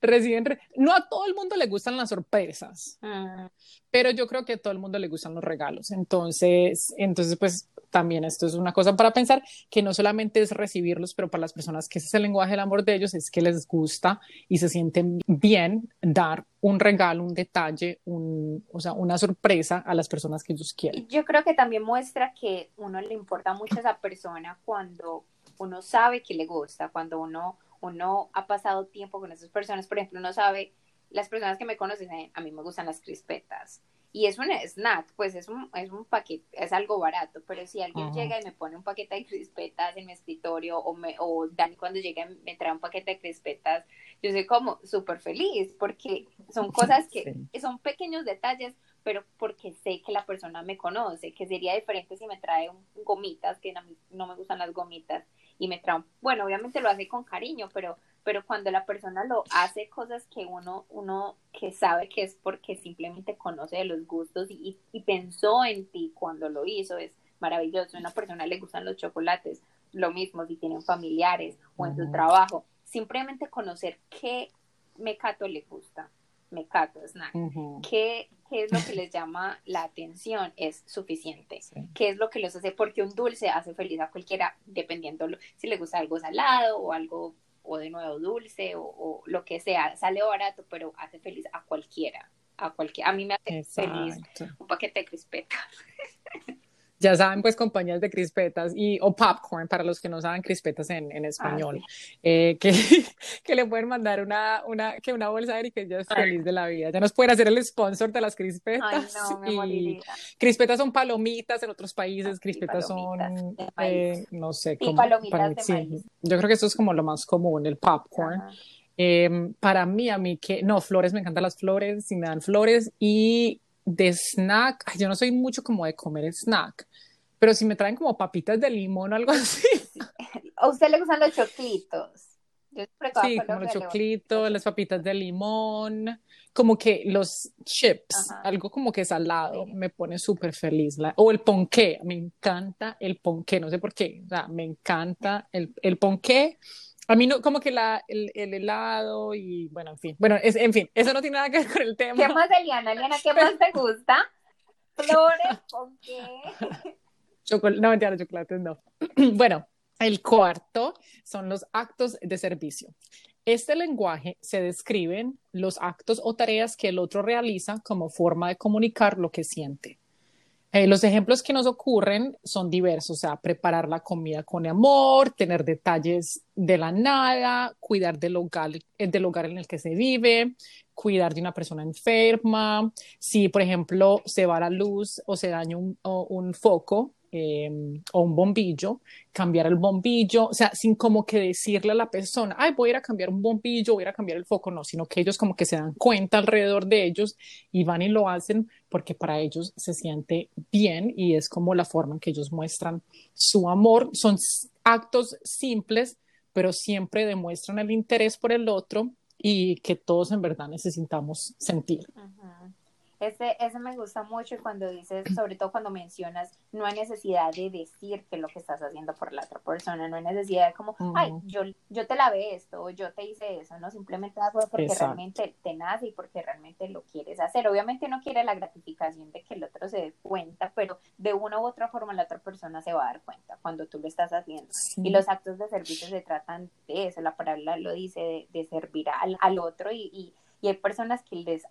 reciben, no a todo el mundo le gustan las sorpresas, ah. pero yo creo que a todo el mundo le gustan los regalos. Entonces, entonces pues también esto es una cosa para pensar que no solamente es recibirlos, pero para las personas que ese es el lenguaje del amor de ellos es que les gusta y se sienten bien dar un regalo, un detalle, un, o sea, una sorpresa a las personas que ellos quieren. Yo creo que también muestra que uno le importa mucho a esa persona cuando uno sabe que le gusta, cuando uno, uno ha pasado tiempo con esas personas, por ejemplo, uno sabe, las personas que me conocen, a mí me gustan las crispetas, y es un snack, pues es un, es un paquete, es algo barato, pero si alguien llega y me pone un paquete de crispetas en mi escritorio o, me, o Dani cuando llega me trae un paquete de crispetas, yo soy como súper feliz porque son cosas que son pequeños detalles, pero porque sé que la persona me conoce, que sería diferente si me trae gomitas, que mí no me gustan las gomitas, y me trae, bueno, obviamente lo hace con cariño, pero pero cuando la persona lo hace cosas que uno, uno que sabe que es porque simplemente conoce de los gustos y, pensó en ti cuando lo hizo, es maravilloso. A una persona le gustan los chocolates, lo mismo si tienen familiares o en su trabajo, simplemente conocer qué mecato le gusta. me cago snack. ¿Qué, es lo que les llama la atención? Es suficiente. ¿Qué es lo que los hace? Porque un dulce hace feliz a cualquiera, dependiendo si le gusta algo salado o algo, o de nuevo dulce, o, lo que sea. Sale barato, pero hace feliz a cualquiera. A, cualquiera. a mí me hace feliz un paquete de crispetas. ya saben, pues compañías de crispetas y, o popcorn, para los que no saben crispetas en, en español, ah, eh, que, que, le pueden mandar una, una, que una bolsa de y que ya es feliz de la vida. Ya nos pueden hacer el sponsor de las crispetas. Ay, no, y crispetas son palomitas en otros países, ah, crispetas son, eh, no sé, como, palomitas de maíz. Yo creo que esto es como lo más común, el popcorn. Em, para mí, a mí que, no, flores, me encantan las flores, si me dan flores y de snack, yo no soy mucho como de comer snack, pero si me traen como papitas de limón o algo así. ¿A usted le gustan los choclitos? sí, como los choclitos, las papitas de limón, como que los chips, algo como que salado, me pone súper feliz. o el ponqué, me encanta el ponqué, no sé por qué, o sea, me encanta el, el ponqué. A mí no, como que la, el, el, helado y bueno, en fin. Bueno, es, en fin, eso no tiene nada que ver con el tema. ¿Qué más, Eliana? Eliana, ¿qué más te gusta? Flores, ponqué. no, mentira, chocolates no. bueno, el cuarto son los actos de servicio. Este lenguaje se describen los actos o tareas que el otro realiza como forma de comunicar lo que siente. Eh, los ejemplos que nos ocurren son diversos, o sea, preparar la comida con amor, tener detalles de la nada, cuidar del hogar, eh, del hogar en el que se vive, cuidar de una persona enferma, si por ejemplo se va la luz o se daña un foco, Em, o un bombillo, cambiar el bombillo, o sea, sin como que decirle a la persona, ay, voy a ir a cambiar un bombillo, voy a ir a cambiar el foco, no, sino que ellos como que se dan cuenta alrededor de ellos y van y lo hacen porque para ellos se siente bien y es como la forma en que ellos muestran su amor. Son actos simples, pero siempre demuestran el interés por el otro y que todos en verdad necesitamos sentir. Ese, ese me gusta mucho cuando dices, sobre todo cuando mencionas, no hay necesidad de decir que lo que estás haciendo por la otra persona, no hay necesidad de como, ay, yo, yo te lavé esto, o yo te hice eso, no, simplemente hazlo porque realmente te nace y porque realmente lo quieres hacer. Obviamente no quiere la gratificación de que el otro se dé cuenta, pero de una u otra forma la otra persona se va a dar cuenta cuando tú lo estás haciendo. Y los actos de servicio se tratan de eso, la palabra lo dice, de, servir al, al otro y, y, y hay personas que les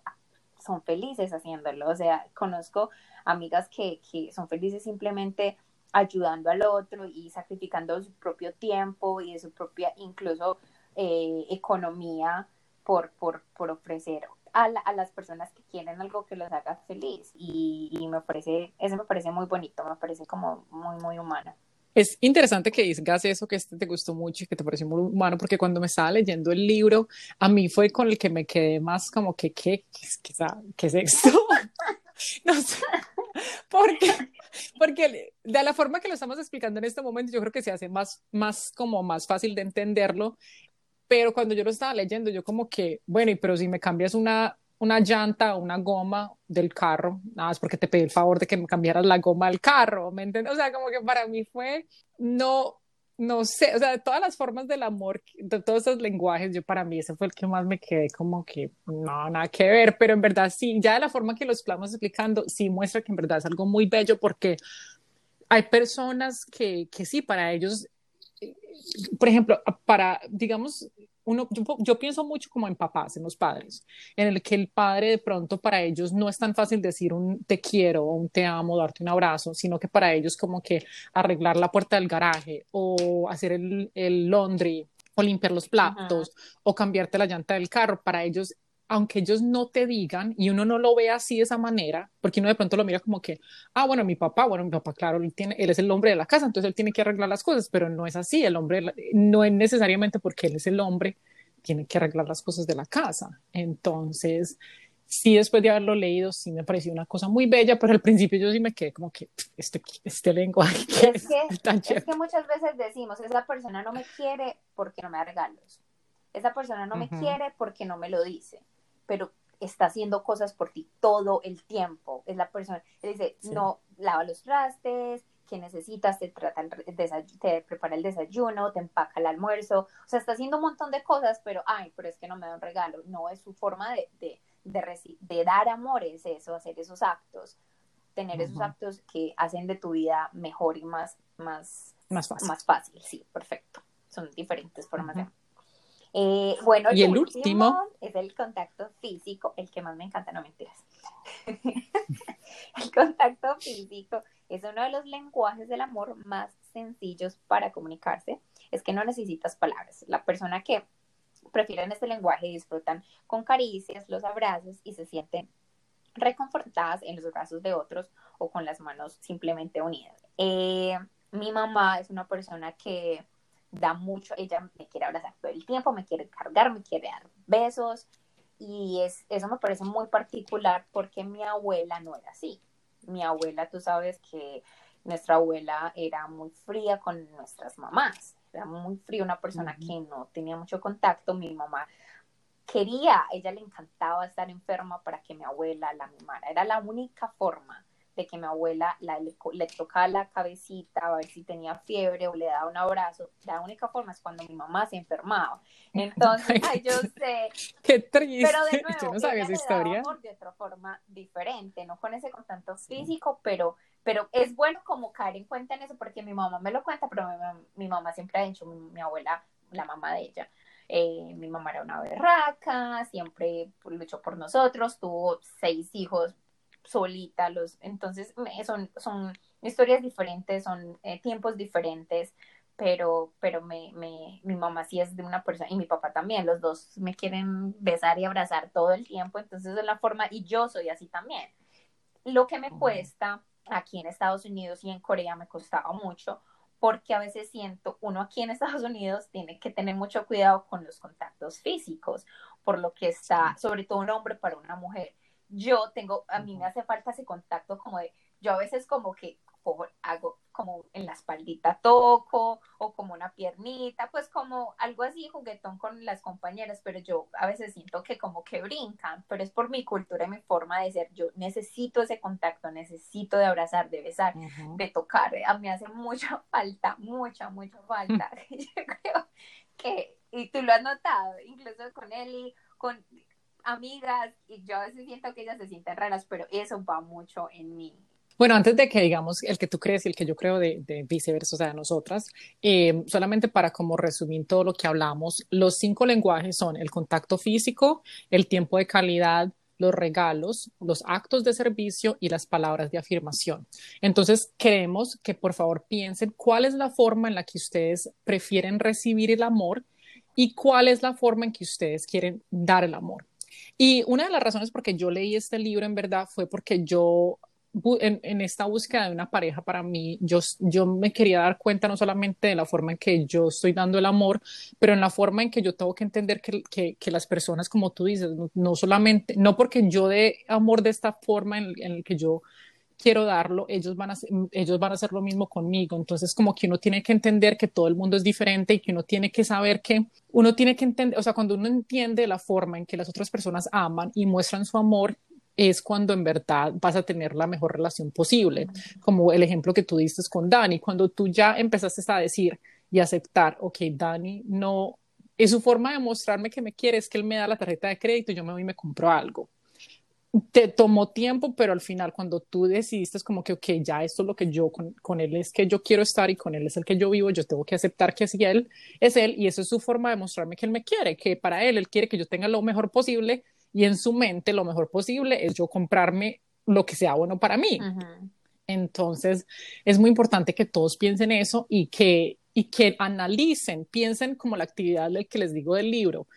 son felices haciéndolo. O sea, conozco amigas que, que son felices simplemente ayudando al otro y sacrificando su propio tiempo y de su propia incluso eh, economía por, por, por ofrecer a, a, las personas que quieren algo que los haga feliz y, y, me parece, eso me parece muy bonito, me parece como muy, muy humano. Es interesante que digas eso, que este te gustó mucho y que te pareció muy humano, porque cuando me estaba leyendo el libro, a mí fue con el que me quedé más como que, ¿qué, qué, qué es esto? no sé, porque, porque de la forma que lo estamos explicando en este momento, yo creo que se hace más, más como más fácil de entenderlo, pero cuando yo lo estaba leyendo, yo como que, bueno, y pero si me cambias una, una llanta o una goma del carro, nada más porque te pedí el favor de que me cambiaras la goma del carro, ¿me entiendes? O sea, como que para mí fue, no, no sé, o sea, de todas las formas del amor, de todos esos lenguajes, yo para mí ese fue el que más me quedé como que, no, nada que ver, pero en verdad sí, ya de la forma que lo estamos explicando, sí muestra que en verdad es algo muy bello porque hay personas que, que sí, para ellos, eh, por ejemplo, para, digamos, yo, pienso mucho como en papás, en los padres, en el que el padre de pronto para ellos no es tan fácil decir un te quiero o un te amo, darte un abrazo, sino que para ellos como que arreglar la puerta del garaje o hacer el, el laundry o limpiar los platos o cambiarte la llanta del carro, para ellos aunque ellos no te digan y uno no lo ve así de esa manera, porque uno de pronto lo mira como que, ah, bueno, mi papá, bueno, mi papá, claro, él, tiene, él es el hombre de la casa, entonces él tiene que arreglar las cosas, pero no es así, el hombre no es necesariamente porque él es el hombre, tiene que arreglar las cosas de la casa. Entonces, sí, después de haberlo leído, sí me pareció una cosa muy bella, pero al principio yo sí me quedé como que este, este lenguaje. Es que, es que muchas veces decimos, esa persona no me quiere porque no me da regalos. Esa persona no me quiere porque no me lo dice pero está haciendo cosas por ti todo el tiempo. Es la persona, él dice, no, lava los trastes, que necesitas, te, trata el te prepara el desayuno, te empaca el almuerzo, o sea, está haciendo un montón de cosas, pero, ay, pero es que no me da un regalo, no es su forma de, de, de dar amor es eso, hacer esos actos, tener esos actos que hacen de tu vida mejor y más, más, más, fácil. más fácil. Sí, perfecto. Son diferentes formas de... Eh, bueno, y el último, es el contacto físico, el que más me encanta, no mentiras. el contacto físico es uno de los lenguajes del amor más sencillos para comunicarse. Es que no necesitas palabras. La persona que prefieren este lenguaje disfrutan con caricias, los abrazos y se sienten reconfortadas en los brazos de otros o con las manos simplemente unidas. Eh, mi mamá es una persona que da mucho, ella me quiere abrazar todo el tiempo, me quiere cargar, me quiere dar besos y es, eso me parece muy particular porque mi abuela no era así. Mi abuela, tú sabes que nuestra abuela era muy fría con nuestras mamás, era muy fría, una persona que no tenía mucho contacto, mi mamá quería, ella le encantaba estar enferma para que mi abuela la mimara, era la única forma de que mi abuela le, tocaba la cabecita a ver si tenía fiebre o le daba un abrazo. La única forma es cuando mi mamá se enfermaba. Entonces, ay, yo sé. Qué triste. Pero de nuevo, yo no sabía esa historia. de otra forma diferente, no con ese contacto físico, pero, pero es bueno como caer en cuenta en eso porque mi mamá me lo cuenta, pero mi, mamá siempre ha dicho, mi, abuela, la mamá de ella, eh, mi mamá era una berraca, siempre luchó por nosotros, tuvo seis hijos solita, los, entonces son, son historias diferentes, son eh, tiempos diferentes, pero, pero me, me, mi mamá sí es de una persona, y mi papá también, los dos me quieren besar y abrazar todo el tiempo, entonces es la forma, y yo soy así también. Lo que me cuesta aquí en Estados Unidos y en Corea me costaba mucho, porque a veces siento, uno aquí en Estados Unidos tiene que tener mucho cuidado con los contactos físicos, por lo que está, sobre todo un hombre para una mujer yo tengo, a mí me hace falta ese contacto como de, yo a veces como que hago como en la espaldita toco o como una piernita, pues como algo así juguetón con las compañeras, pero yo a veces siento que como que brincan, pero es por mi cultura y mi forma de ser, yo necesito ese contacto, necesito de abrazar, de besar, de tocar, a mí hace mucha falta, mucha, mucha falta, yo creo que, y tú lo has notado, incluso con y con amigas y yo a veces siento que ellas se sienten raras, pero eso va mucho en mí. Bueno, antes de que digamos el que tú crees y el que yo creo de, viceversa, o sea, de nosotras, eh, solamente para como resumir todo lo que hablamos, los cinco lenguajes son el contacto físico, el tiempo de calidad, los regalos, los actos de servicio y las palabras de afirmación. Entonces, queremos que por favor piensen cuál es la forma en la que ustedes prefieren recibir el amor y cuál es la forma en que ustedes quieren dar el amor. Y una de las razones por que yo leí este libro en verdad fue porque yo en, esta búsqueda de una pareja para mí, yo, yo me quería dar cuenta no solamente de la forma en que yo estoy dando el amor, pero en la forma en que yo tengo que entender que, que, que las personas, como tú dices, no, solamente, no porque yo dé amor de esta forma en, en el que yo quiero darlo, ellos van, a, ellos van a hacer lo mismo conmigo. Entonces, como que uno tiene que entender que todo el mundo es diferente y que uno tiene que saber que uno tiene que entender, o sea, cuando uno entiende la forma en que las otras personas aman y muestran su amor, es cuando en verdad vas a tener la mejor relación posible. Como el ejemplo que tú diste con Dani, cuando tú ya empezaste a decir y aceptar, ok, Dani no, es su forma de mostrarme que me quiere, es que él me da la tarjeta de crédito y yo me voy y me compro algo te tomó tiempo, pero al final cuando tú decidiste es como que, ok, ya esto es lo que yo con, él es que yo quiero estar y con él es el que yo vivo, yo tengo que aceptar que si él es él y eso es su forma de mostrarme que él me quiere, que para él él quiere que yo tenga lo mejor posible y en su mente lo mejor posible es yo comprarme lo que sea bueno para mí. Entonces es muy importante que todos piensen eso y que, y que analicen, piensen como la actividad que les digo del libro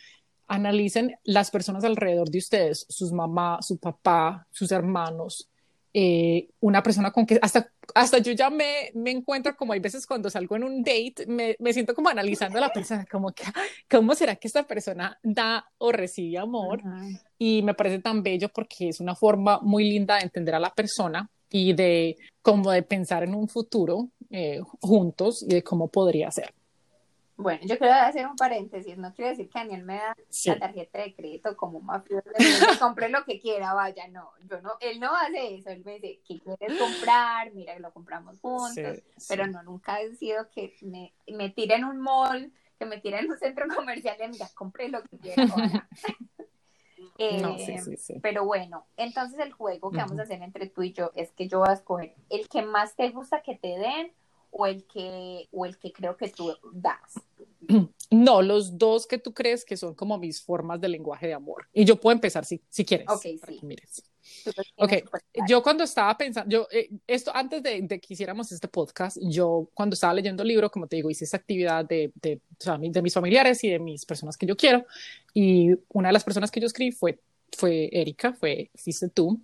analicen las personas alrededor de ustedes, sus mamás, su papá, sus hermanos, eh, una persona con que hasta, hasta yo ya me, me, encuentro como hay veces cuando salgo en un date, me, me siento como analizando a la persona, como que, ¿cómo será que esta persona da o recibe amor? Y me parece tan bello porque es una forma muy linda de entender a la persona y de como de pensar en un futuro eh, juntos y de cómo podría ser. Bueno, yo quiero hacer un paréntesis, no quiero decir que Daniel me da la tarjeta de crédito como mafioso, compre lo que quiera, vaya, no, yo no, él no hace eso, él me dice, ¿qué quieres comprar? Mira, lo compramos juntos, pero no, nunca ha sido que me, me tire en un mall, que me tire en un centro comercial y mira, compre lo que quiera, no, Eh, sí. Pero bueno, entonces el juego que vamos a hacer entre tú y yo es que yo voy a escoger el que más te gusta que te den o el que, o el que creo que tú das. No, los dos que tú crees que son como mis formas de lenguaje de amor. Y yo puedo empezar si, si quieres. Ok, sí. mires. Tú los tienes Ok, súper claro. yo cuando estaba pensando, yo, eh, esto antes de, de que hiciéramos este podcast, yo cuando estaba leyendo el libro, como te digo, hice esta actividad de, de, o sea, de mis familiares y de mis personas que yo quiero. Y una de las personas que yo escribí fue, fue Erika, fue, fuiste tú.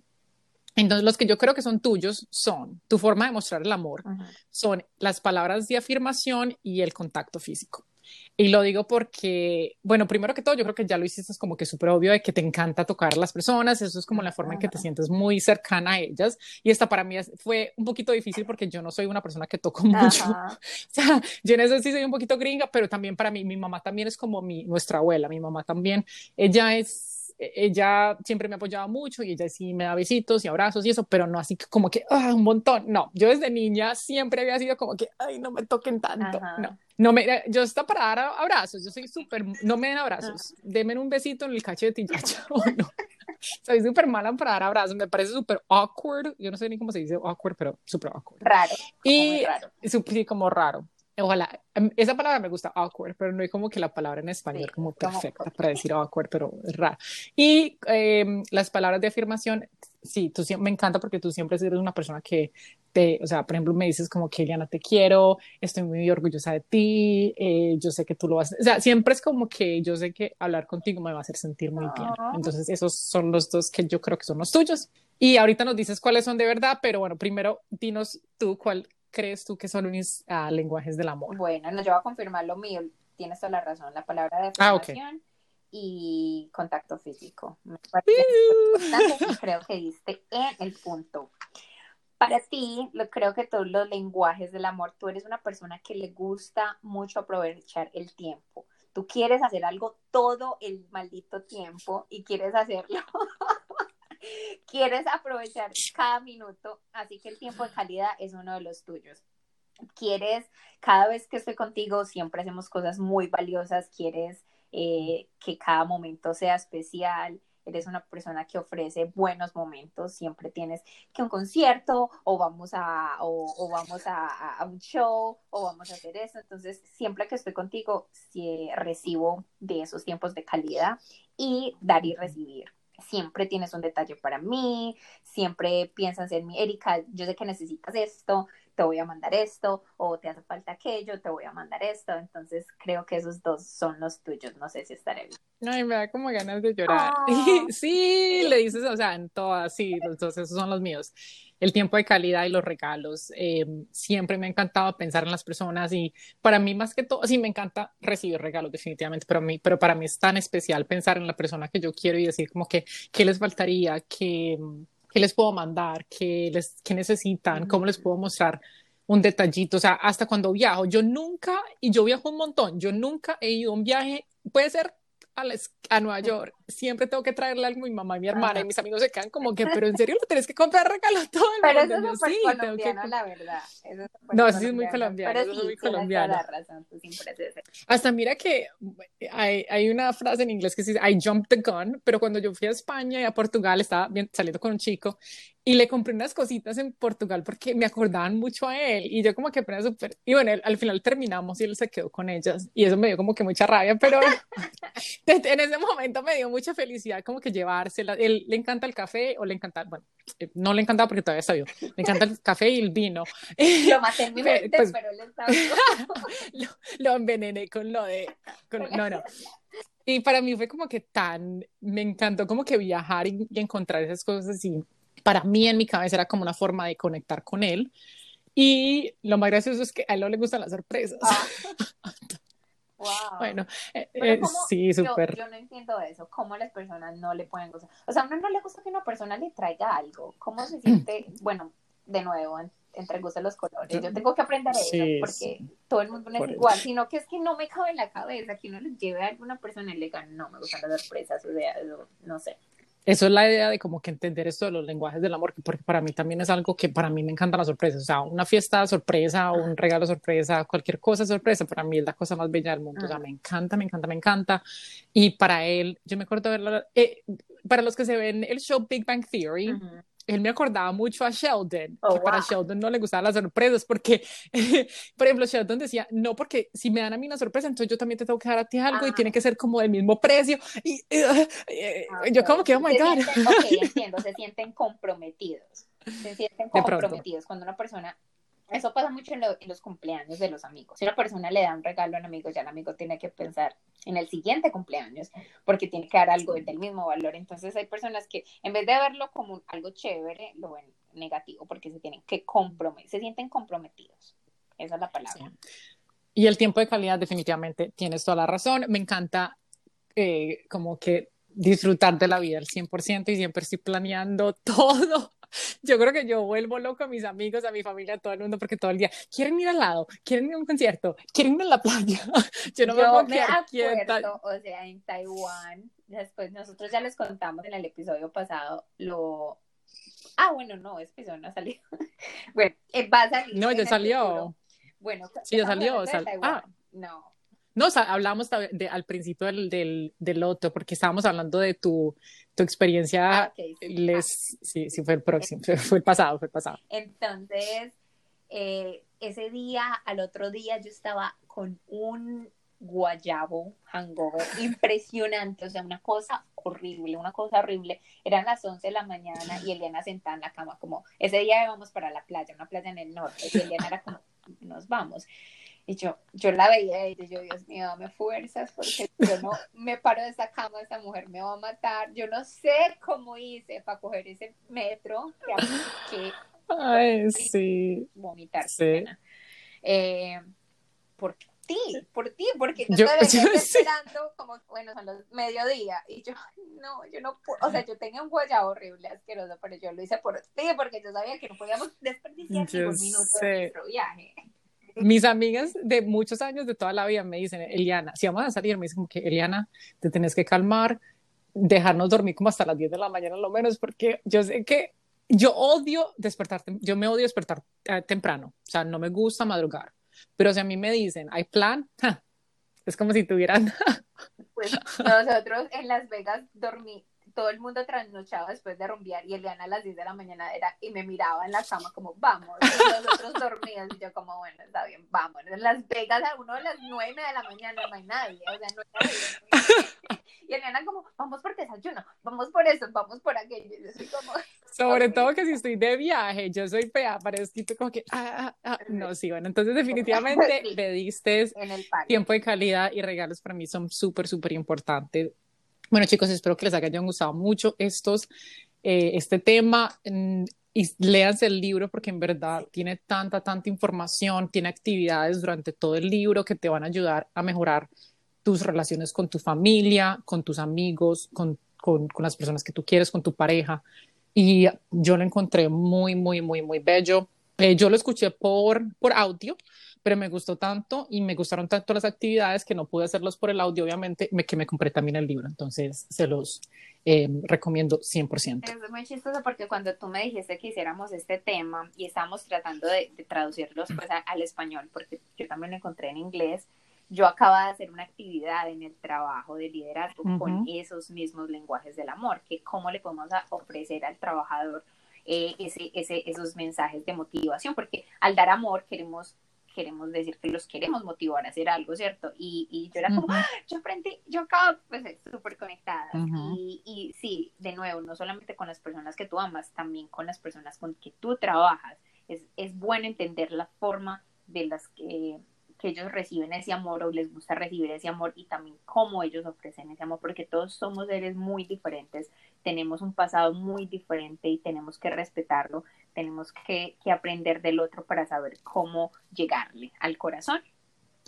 Entonces, los que yo creo que son tuyos son tu forma de mostrar el amor, son las palabras de afirmación y el contacto físico. Y lo digo porque, bueno, primero que todo, yo creo que ya lo hiciste es como que súper obvio de que te encanta tocar a las personas, eso es como la forma en que te sientes muy cercana a ellas. Y esta para mí fue un poquito difícil porque yo no soy una persona que toco mucho. Ajá. O sea, yo en eso sí soy un poquito gringa, pero también para mí, mi mamá también es como mi, nuestra abuela, mi mamá también, ella es, ella siempre me apoyaba mucho y ella sí me da besitos y abrazos y eso, pero no así que como que, ah, un montón, no, yo desde niña siempre había sido como que, ay, no me toquen tanto, Ajá. no. No me, yo está para dar abrazos, yo soy súper, no me den abrazos, denme un besito en el cachete y ya, chao, no. Soy súper mala para dar abrazos, me parece súper awkward, yo no sé ni cómo se dice awkward, pero súper awkward. Raro. Y raro. su- sí, como raro. Ojalá, em, esa palabra me gusta, awkward, pero no hay como que la palabra en español Sí, como como- perfecta para decir awkward, pero es raro. Y em, las palabras de afirmación, sí, tú me encanta porque tú siempre eres una persona que te, o sea, por ejemplo, me dices como que Eliana, te quiero, estoy muy orgullosa de ti, eh, yo sé que tú lo vas, o sea, siempre es como que yo sé que hablar contigo me va a hacer sentir muy bien. Ah. Entonces, esos son los dos que yo creo que son los tuyos. Y ahorita nos dices cuáles son de verdad, pero bueno, primero dinos tú cuál crees tú que son mis ah, lenguajes del amor. Bueno, no, yo voy a confirmar lo mío. Tienes toda la razón. La palabra de Ah, afirmación y contacto físico. Me parece súper importante y creo que diste en el punto. Para ti, lo, creo que todos los lenguajes del amor, tú eres una persona que le gusta mucho aprovechar el tiempo. Tú quieres hacer algo todo el maldito tiempo y quieres hacerlo. quieres aprovechar cada minuto, así que el tiempo de calidad es uno de los tuyos. Quieres, cada vez que estoy contigo, siempre hacemos cosas muy valiosas, quieres eh, que cada momento sea especial, eres una persona que ofrece buenos momentos, siempre tienes que un concierto o vamos a, o, vamos a, un show o vamos a hacer eso, entonces siempre que estoy contigo recibo de esos tiempos de calidad y dar y recibir. Siempre tienes un detalle para mí, siempre piensas en mí, Erika, yo sé que necesitas esto, te voy a mandar esto, o te hace falta aquello, te voy a mandar esto. Entonces creo que esos dos son los tuyos. No sé si estaré bien. Ay, me da como ganas de llorar. Oh. Sí, le dices, o sea, en todas, sí, los dos, esos son los míos. El tiempo de calidad y los regalos. Eh, siempre me ha encantado pensar en las personas y para mí más que todo, sí, me encanta recibir regalos definitivamente, pero, a mí, pero para mí es tan especial pensar en la persona que yo quiero y decir como que, ¿qué les faltaría? ¿Qué, qué les puedo mandar? ¿Qué, les, qué necesitan? ¿Cómo les puedo mostrar? un detallito, o sea, hasta cuando viajo, yo nunca, y yo viajo un montón, yo nunca he ido a un viaje, puede ser a, la, a Nueva York, siempre tengo que traerle algo a mi mamá y mi hermana, Ajá. y mis amigos se quedan como que, pero en serio, le tenés que comprar regalo todo el Pero mundo. eso es súper sí, colombiano, que... la verdad. Eso es no, eso sí es muy colombiano, pero sí, es muy colombiano. La razón, tú. Hasta mira que hay, hay, una frase en inglés que dice, I jumped the gun, pero cuando yo fui a España y a Portugal, estaba bien, saliendo con un chico, y le compré unas cositas en Portugal porque me acordaban mucho a él y yo como que apenas súper y bueno él, al final terminamos y él se quedó con ellas y eso me dio como que mucha rabia pero en ese momento me dio mucha felicidad como que llevársela. Él le encanta el café o le encanta bueno no le encantaba porque todavía está vivo le encanta el café y el vino. Lo maté en mi mente pues, pero él está vivo lo, lo, envenené con lo de con, no no. Y para mí fue como que tan me encantó como que viajar y, y encontrar esas cosas y para mí en mi cabeza era como una forma de conectar con él. Y lo más gracioso es que a él no le gustan las sorpresas. Ah. wow. Bueno, eh, sí, súper. Yo, yo, no entiendo eso, cómo las personas no le pueden gustar. O sea, a uno no le gusta que una persona le traiga algo. ¿Cómo se siente? bueno, de nuevo, entre gustos los colores. Yo tengo que aprender eso sí, porque sí. todo el mundo no es igual, eso. sino que es que no me cabe en la cabeza que uno les lleve a alguna persona y le diga, no me gustan las sorpresas, o sea, no sé. Eso es la idea de como que entender esto de los lenguajes del amor, porque para mí también es algo que para mí me encanta la sorpresa, o sea, una fiesta sorpresa, un regalo sorpresa, cualquier cosa sorpresa, para mí es la cosa más bella del mundo, o sea, me encanta, me encanta, me encanta. Y para él, yo me acuerdo de verlo, eh, para los que se ven el show Big Bang Theory, él me acordaba mucho a Sheldon, oh, que para Sheldon no le gustaban las sorpresas, porque, por ejemplo, Sheldon decía, no, porque si me dan a mí una sorpresa, entonces yo también te tengo que dar a ti algo y tiene que ser como del mismo precio. Y ah, yo como que, oh my God. entiendo, se sienten comprometidos. Se sienten comprometidos cuando una persona eso pasa mucho en, los cumpleaños de los amigos. Si una persona le da un regalo a un amigo, ya el amigo tiene que pensar en el siguiente cumpleaños, porque tiene que dar algo del mismo valor. Entonces hay personas que en vez de verlo como algo chévere, lo ven negativo, porque se tienen que comprometer, se sienten comprometidos. Esa es la palabra. Y el tiempo de calidad, definitivamente, tienes toda la razón. Me encanta eh, como que disfrutar de la vida al 100% y siempre estoy planeando todo yo creo que yo vuelvo loco a mis amigos, a mi familia, a todo el mundo, porque todo el día quieren ir al lado, quieren ir a un concierto, quieren ir a la playa. yo no me, yo me acuerdo, o sea, en Taiwán, después nosotros ya les contamos en el episodio pasado lo... Ah, bueno, no, ese episodio no ha salido. bueno, eh, va a salir. No, ya salió. Bueno, sí, ya salió. ah. No, no, hablamos de, al principio del, del, del, loto, porque estábamos hablando de tu, tu experiencia. Ah, sí. Les, sí, sí, fue el próximo, fue el pasado, fue el pasado. Entonces, eh, ese día, al otro día, yo estaba con un guayabo hangover impresionante, o sea, una cosa horrible, una cosa horrible. Eran las 11 de la mañana y Eliana sentada en la cama, como ese día íbamos para la playa, una playa en el norte, y Eliana era como, nos vamos. Y yo, yo la veía y yo, Dios mío, dame fuerzas porque yo no me paro de esa cama, esa mujer me va a matar. Yo no sé cómo hice para coger ese metro que, Ay, sí. vomitar. Sí. Eh, por ti, por ti, porque yo, yo te esperando como, bueno, son los mediodía y yo, no, yo no puedo, o sea, yo tenía un guayabo horrible, asqueroso, pero yo lo hice por ti, porque yo sabía que no podíamos desperdiciar un minuto de nuestro viaje mis amigas de muchos años, de toda la vida, me dicen, Eliana, si vamos a salir, me dicen como que, Eliana, te tenés que calmar, dejarnos dormir como hasta las 10 de la mañana lo menos, porque yo sé que yo odio despertar, yo me odio despertar eh, temprano, o sea, no me gusta madrugar, pero si a mí me dicen, hay plan, es como si tuvieran... pues nosotros en Las Vegas dormí, todo el mundo trasnochado después de rumbear y Eliana a las 10 de la mañana era y me miraba en la cama como vamos y nosotros dormidos y yo como bueno está bien vamos en Las Vegas a uno de las 9 de la mañana no hay nadie o sea no hay nadie. Y Eliana como vamos por desayuno vamos por eso vamos por aquello yo soy como sobre todo que si estoy de viaje yo soy fea parezco como que ah, ah, ah. no sí bueno entonces definitivamente le diste tiempo de calidad y regalos para mí son súper súper importantes bueno, chicos, espero que les hayan gustado mucho estos, eh, este tema. Mm, y léanse el libro porque en verdad tiene tanta, tanta información, tiene actividades durante todo el libro que te van a ayudar a mejorar tus relaciones con tu familia, con tus amigos, con, con, con las personas que tú quieres, con tu pareja. Y yo lo encontré muy, muy, muy, muy bello. Eh, yo lo escuché por, por audio, pero me gustó tanto y me gustaron tanto las actividades que no pude hacerlos por el audio, obviamente, me, que me compré también el libro, entonces se los eh, recomiendo 100%. Es muy chistoso porque cuando tú me dijiste que hiciéramos este tema y estábamos tratando de, traducirlos pues, al español, porque yo también lo encontré en inglés, yo acababa de hacer una actividad en el trabajo de liderazgo con esos mismos lenguajes del amor, que cómo le podemos ofrecer al trabajador eh, ese, ese, esos mensajes de motivación, porque al dar amor queremos queremos decir que los queremos motivar a hacer algo, ¿cierto? Y, y yo era como, ¡Ah! yo aprendí, yo acabo pues súper conectada. y, y sí, de nuevo, no solamente con las personas que tú amas, también con las personas con que tú trabajas. Es, es bueno entender la forma de las que que ellos reciben ese amor o les gusta recibir ese amor y también cómo ellos ofrecen ese amor, porque todos somos seres muy diferentes, tenemos un pasado muy diferente y tenemos que respetarlo, tenemos que, aprender del otro para saber cómo llegarle al corazón.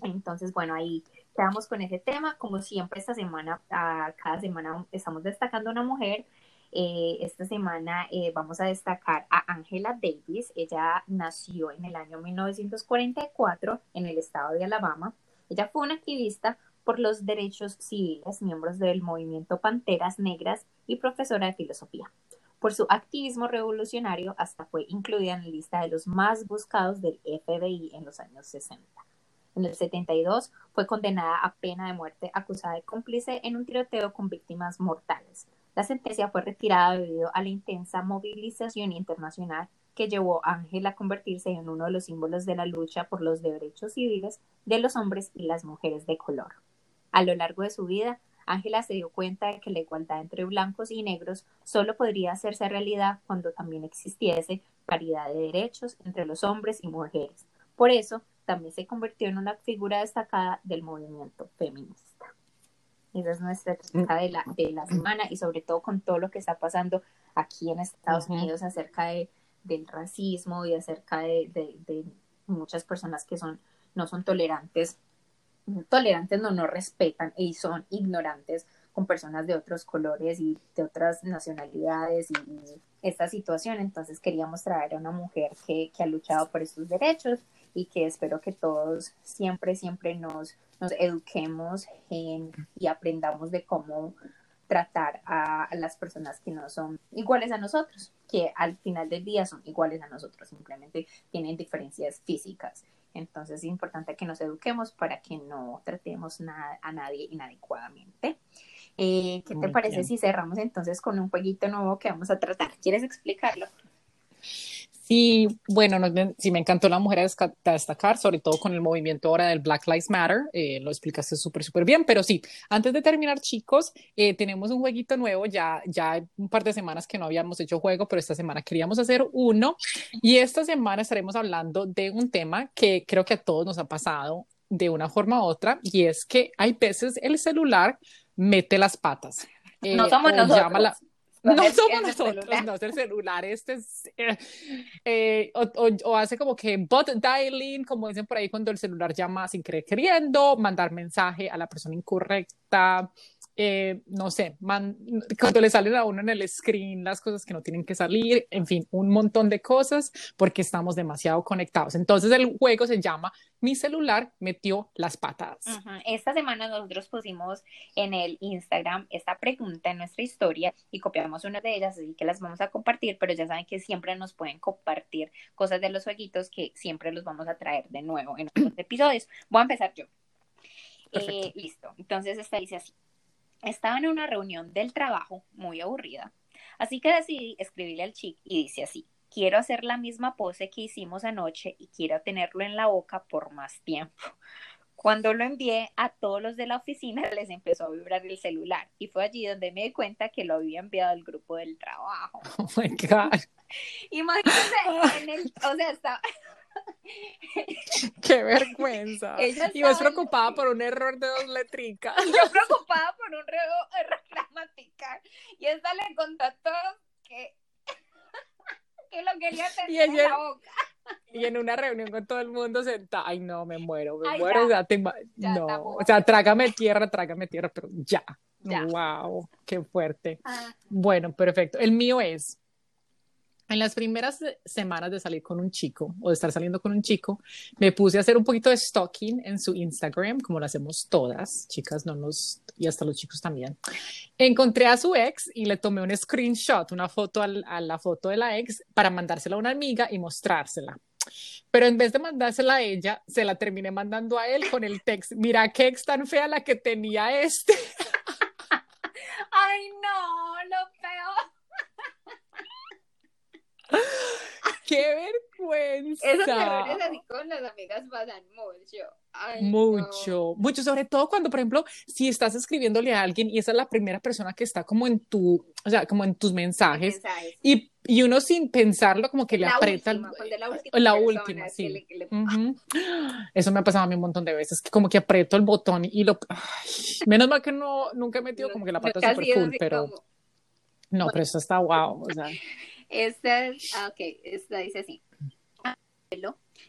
Entonces, bueno, ahí quedamos con ese tema. Como siempre, esta semana, cada semana estamos destacando una mujer eh, esta semana eh, vamos a destacar a Angela Davis. Ella nació en el año 1944 en el estado de Alabama. Ella fue una activista por los derechos civiles, miembros del movimiento Panteras Negras y profesora de filosofía. Por su activismo revolucionario, hasta fue incluida en la lista de los más buscados del FBI en los años 60. En el 72 fue condenada a pena de muerte acusada de cómplice en un tiroteo con víctimas mortales. La sentencia fue retirada debido a la intensa movilización internacional que llevó a Ángela a convertirse en uno de los símbolos de la lucha por los derechos civiles de los hombres y las mujeres de color. A lo largo de su vida, Ángela se dio cuenta de que la igualdad entre blancos y negros solo podría hacerse realidad cuando también existiese paridad de derechos entre los hombres y mujeres. Por eso, también se convirtió en una figura destacada del movimiento feminista. Esa es nuestra temática de la, de la semana y sobre todo con todo lo que está pasando aquí en Estados Unidos acerca de, del racismo y acerca de, de, muchas personas que son, no son tolerantes, tolerantes no, no respetan y son ignorantes con personas de otros colores y de otras nacionalidades y, esta situación. Entonces queríamos traer a una mujer que, que ha luchado por estos derechos y que espero que todos siempre, siempre nos, nos eduquemos y aprendamos de cómo tratar a, las personas que no son iguales a nosotros, que al final del día son iguales a nosotros, simplemente tienen diferencias físicas. Entonces es importante que nos eduquemos para que no tratemos a nadie inadecuadamente. Eh, ¿Qué te parece si cerramos entonces con un jueguito nuevo que vamos a tratar? ¿Quieres explicarlo? Sí, bueno, sí me encantó la mujer a destacar, sobre todo con el movimiento ahora del Black Lives Matter, eh, lo explicaste súper, súper bien, pero sí, antes de terminar, chicos, eh, tenemos un jueguito nuevo, ya, ya un par de semanas que no habíamos hecho juego, pero esta semana queríamos hacer uno, y esta semana estaremos hablando de un tema que creo que a todos nos ha pasado de una forma u otra, y es que hay veces el celular mete las patas. no somos eh, nosotros. No, somos nosotros, no es el celular, este es, eh, eh, o, hace como que bot dialing, como dicen por ahí cuando el celular llama sin querer queriendo, mandar mensaje a la persona incorrecta, eh, no sé, cuando le salen a uno en el screen las cosas que no tienen que salir, en fin, un montón de cosas porque estamos demasiado conectados. Entonces el juego se llama Mi celular metió las patas. Esta semana nosotros pusimos en el Instagram esta pregunta en nuestra historia y copiamos una de ellas, así que las vamos a compartir, pero ya saben que siempre nos pueden compartir cosas de los jueguitos que siempre los vamos a traer de nuevo en otros episodios. Voy a empezar yo. Eh, listo, entonces esta dice así. Estaba en una reunión del trabajo muy aburrida, así que decidí escribirle al chic y dice así, quiero hacer la misma pose que hicimos anoche y quiero tenerlo en la boca por más tiempo. Cuando lo envié a todos los de la oficina les empezó a vibrar el celular y fue allí donde me di cuenta que lo había enviado al grupo del trabajo. Oh my God. Imagínense, en el, o sea, estaba, Qué vergüenza. y vos preocupada por un error de dos letricas. Y yo preocupada por un error gramatical. Y esta le contó a todos que, que lo quería tener en la boca. Y en una reunión con todo el mundo sentado, ay no, me muero, me muero, no, o sea, trágame tierra, trágame tierra, pero ya. Wow, qué fuerte. Ah. Bueno, perfecto. El mío es, en las primeras semanas de salir con un chico o de estar saliendo con un chico, me puse a hacer un poquito de stalking en su Instagram, como lo hacemos todas, chicas, no nos, y hasta los chicos también. Encontré a su ex y le tomé un screenshot, una foto a la foto de la ex para mandársela a una amiga y mostrársela. Pero en vez de mandársela a ella, se la terminé mandando a él con el text. Mira qué ex tan fea la que tenía este. Ay, no, lo peor. ¡Qué vergüenza! Esos errores así con las amigas pasan mucho. mucho, mucho, sobre todo cuando, por ejemplo, si estás escribiéndole a alguien y esa es la primera persona que está como en tu, o sea, como en tus mensajes, Y, y, uno sin pensarlo como que le aprieta la última, sí. Eso me ha pasado a mí un montón de veces, que como que aprieto el botón y lo, menos mal que no, nunca he metido como que la pata super full, pero... No, pero eso está guau, o sea. Esta, ah, ok, esta dice así.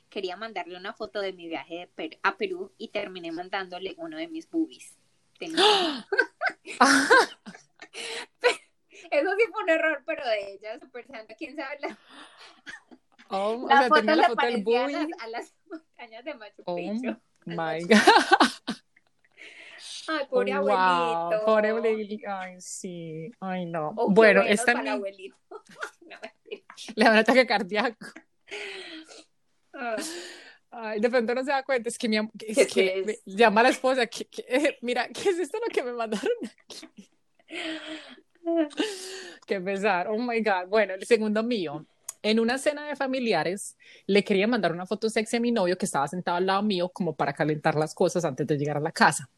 Quería mandarle una foto de mi viaje a Perú y terminé mandándole uno de mis boobies. Eso sí fue un error, pero de ella, super santa, quién sabe la. Oh, la o sea, foto la foto del. A, las, montañas de Machu oh Picchu. Oh my God. Ay, pobre Wow, abuelito. pobre abuelito. Ay, sí. Ay, no. Oh, bueno, bueno esta para ni- abuelito. No, le da un ataque cardíaco. Ah, Ay, de pronto no se da cuenta, es que, mi, es ¿Qué que es? llama a la esposa, que, que, mira, ¿qué es esto lo que me mandaron? Qué pesar, oh my God. Bueno, el segundo mío. En una cena de familiares, le quería mandar una foto sexy a mi novio que estaba sentado al lado mío como para calentar las cosas antes de llegar a la casa,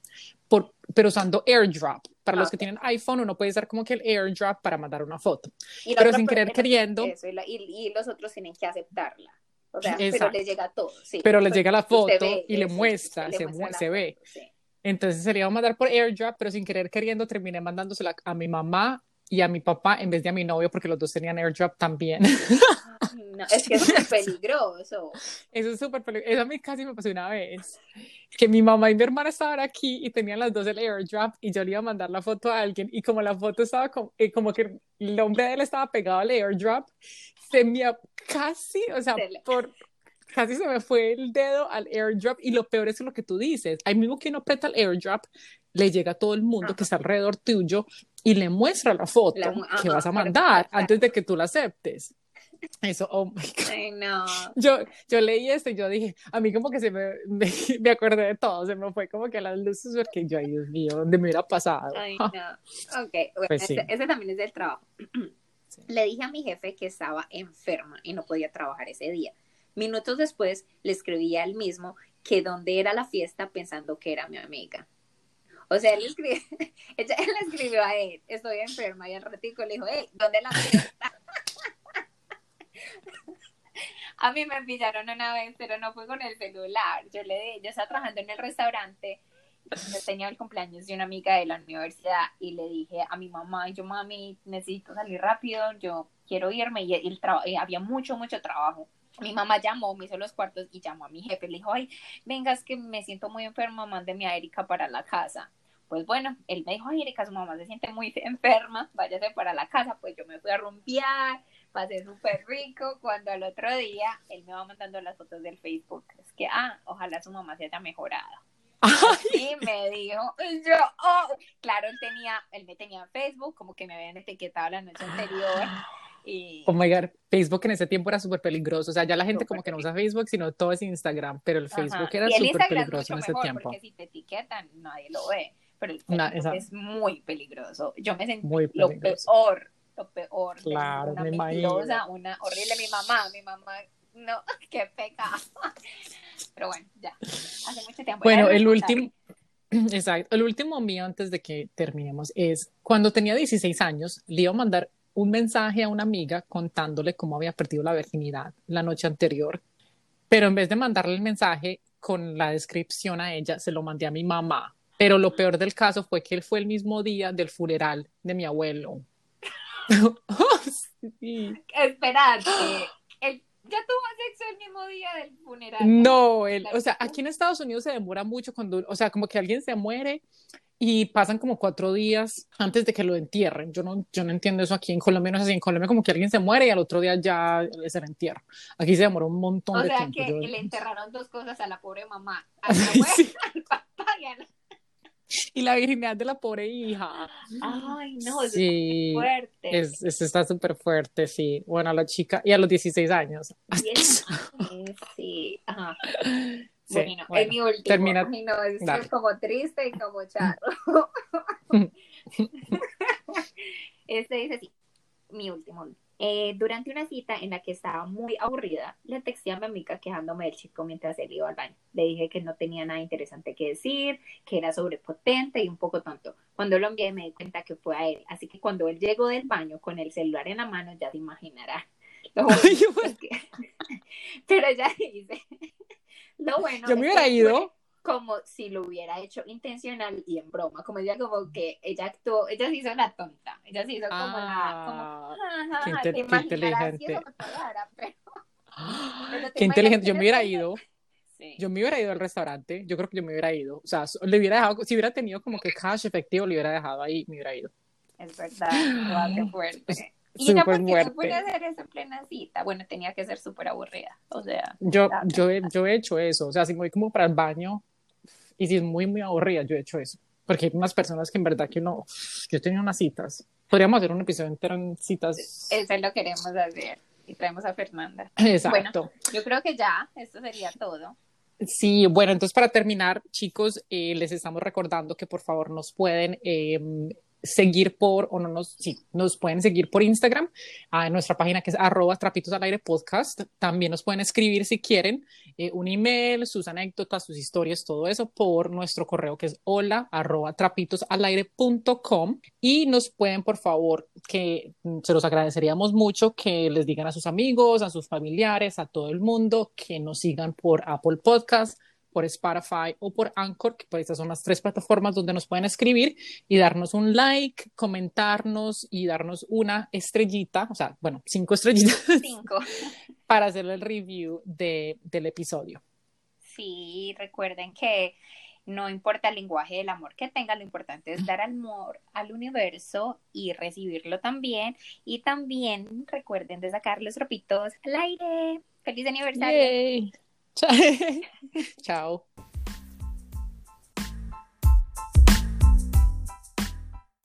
Por, pero usando AirDrop. Para los que tienen iPhone, uno puede usar como que el AirDrop para mandar una foto. Pero sin querer queriendo, Eso, y, la- y- y los otros tienen que aceptarla. O sea, pero les llega todo, sí. pero le Pues, llega la foto ve y le eso, muestra, se, le mu- muestra se ve. foto, sí. Entonces se le iba a mandar por AirDrop, pero sin querer queriendo terminé mandándosela a mi mamá y a mi papá en vez de a mi novio porque los dos tenían AirDrop también. No, es que es muy peligroso. Eso es súper peligroso. Eso a mí casi me pasó una vez. Que mi mamá y mi hermana estaban aquí y tenían las dos el airdrop y yo le iba a mandar la foto a alguien y como la foto estaba como, eh, como que el nombre de él estaba pegado al airdrop, se me casi, o sea, Se le- por casi se me fue el dedo al airdrop y lo peor es lo que tú dices. Ahí mismo que uno aprieta el airdrop, le llega a todo el mundo Ajá. que está alrededor tuyo y le muestra la foto La que vas a mandar antes de que tú la aceptes. Eso, oh my God. Ay, no. Yo, yo leí esto y yo dije, a mí como que se me, me, me acordé de todo, se me fue como que a las luces porque yo, ay Dios mío, ¿dónde me hubiera pasado? Ay, no. Ok, bueno, Pues sí. ese, ese también es del trabajo. Sí. Le dije a mi jefe que estaba enferma y no podía trabajar ese día. Minutos después le escribí a él mismo que dónde era la fiesta pensando que era mi amiga. O sea, él, escribió, él escribió a él, estoy enferma, y al ratico le dijo, hey, ¿dónde la fiesta? A mí me pillaron una vez, pero no fue con el celular. Yo le yo estaba trabajando en el restaurante, yo tenía el cumpleaños de una amiga de la universidad y le dije a mi mamá, yo mami, necesito salir rápido, yo quiero irme y el traba- eh, había mucho, mucho trabajo. Mi mamá llamó, me hizo los cuartos y llamó a mi jefe, le dijo, ay, venga, es que me siento muy enferma, mándeme a Erika para la casa. Pues bueno, él me dijo, ay, Erika, su mamá se siente muy enferma, váyase para la casa. Pues yo me fui a rumbear, pasé súper rico. Cuando al otro día él me va mandando las fotos del Facebook, es que, ah, ojalá su mamá se haya mejorado. Y me dijo, yo, oh, claro, él tenía, él me tenía en Facebook, como que me habían etiquetado la noche anterior. Y Oh my God, Facebook en ese tiempo era súper peligroso, o sea, ya la gente como que no usa Facebook, sino todo es Instagram, pero el Ajá. Facebook era Y el súper Instagram es peligroso en ese mejor, tiempo. Porque si te etiquetan, nadie lo ve. Pero el Facebook es muy peligroso. Yo me sentí Muy lo peligroso. peor, lo peor. Claro, una me mentirosa, una horrible. Mi mamá, mi mamá, no, qué pecado. Pero bueno, ya. Hace mucho tiempo. Bueno, Era el último, exacto, el último mío antes de que terminemos es cuando tenía 16 años, le iba a mandar un mensaje a una amiga contándole cómo había perdido la virginidad la noche anterior, pero en vez de mandarle el mensaje con la descripción a ella, se lo mandé a mi mamá. Pero lo peor del caso fue que él fue el mismo día del funeral de mi abuelo. Sí. Esperarte. Él ya tuvo sexo el mismo día del funeral. No, él, o sea, aquí en Estados Unidos se demora mucho cuando, o sea, como que alguien se muere y pasan como cuatro días antes de que lo entierren. Yo no, yo no entiendo eso aquí en Colombia, no es así. En Colombia como que alguien se muere y al otro día ya es el entierro. Aquí se demora un montón O de sea tiempo. que Yo- le enterraron dos cosas a la pobre mamá. A la abuela, Sí, al papá y a la... y la virginidad de la pobre hija. Ay, no, eso Sí, es fuerte. es, es- está súper fuerte, sí. Bueno, a la chica, y a los 16 años. Diez años, Sí, ajá. Sí, bueno, bueno, es mi último. termina- Ay, no, es, como triste y como charro. este dice así, mi último. Eh, durante una cita en la que estaba muy aburrida, le texté a mi amiga quejándome del chico mientras él iba al baño. Le dije que no tenía nada interesante que decir, que era sobrepotente y un poco tonto. Cuando lo envié me di cuenta que fue a él. Así que cuando él llegó del baño con el celular en la mano, ya se imaginará. Lo bueno Ay, es que- Pero ella dice, lo bueno Yo me hubiera ido. como si lo hubiera hecho intencional y en broma, como ella como que ella actuó, ella se hizo la tonta, ella se hizo como la, como, Ah, "Ajá, qué ajá", inte- te qué imaginarás si inteligente. pero, pero Qué inteligente. Yo me hubiera ido. Sí. Yo me hubiera ido al restaurante, yo creo que yo me hubiera ido, o sea, le hubiera dejado, si hubiera tenido como que cash efectivo, le hubiera dejado ahí, me hubiera ido. Es verdad, wow, qué fuerte. Y súper porque no fuerte. puede hacer eso en plena cita, bueno, tenía que ser súper aburrida, o sea, Yo, yo, he, yo he hecho eso, o sea, si me voy como para el baño y si es muy, muy aburrida, yo he hecho eso. porque hay unas personas que en verdad que no, yo tenía unas citas. Podríamos hacer un episodio entero en citas. Eso lo queremos hacer y traemos a Fernanda. Exacto. yo creo que ya, esto sería todo. Sí, bueno, entonces para terminar, chicos, eh, les estamos recordando que por favor nos pueden em, seguir por, o no nos, sí, nos pueden seguir por Instagram, a nuestra página que es arroba trapitos al aire podcast. También nos pueden escribir si quieren eh, un email, sus anécdotas, sus historias, todo eso por nuestro correo que es hola arroba trapitos al aire punto com. Y nos pueden, por favor, que se los agradeceríamos mucho que les digan a sus amigos, a sus familiares, a todo el mundo que nos sigan por Apple Podcast por Spotify o por Anchor, que pues estas son las tres plataformas donde nos pueden escribir y darnos un like, comentarnos y darnos una estrellita, o sea, bueno, cinco estrellitas. Cinco. para hacer el review de, del episodio. Sí, recuerden que no importa el lenguaje del amor que tenga, lo importante es dar amor al universo y recibirlo también. Y también recuerden de sacar los ropitos al aire. ¡Feliz aniversario! Chao.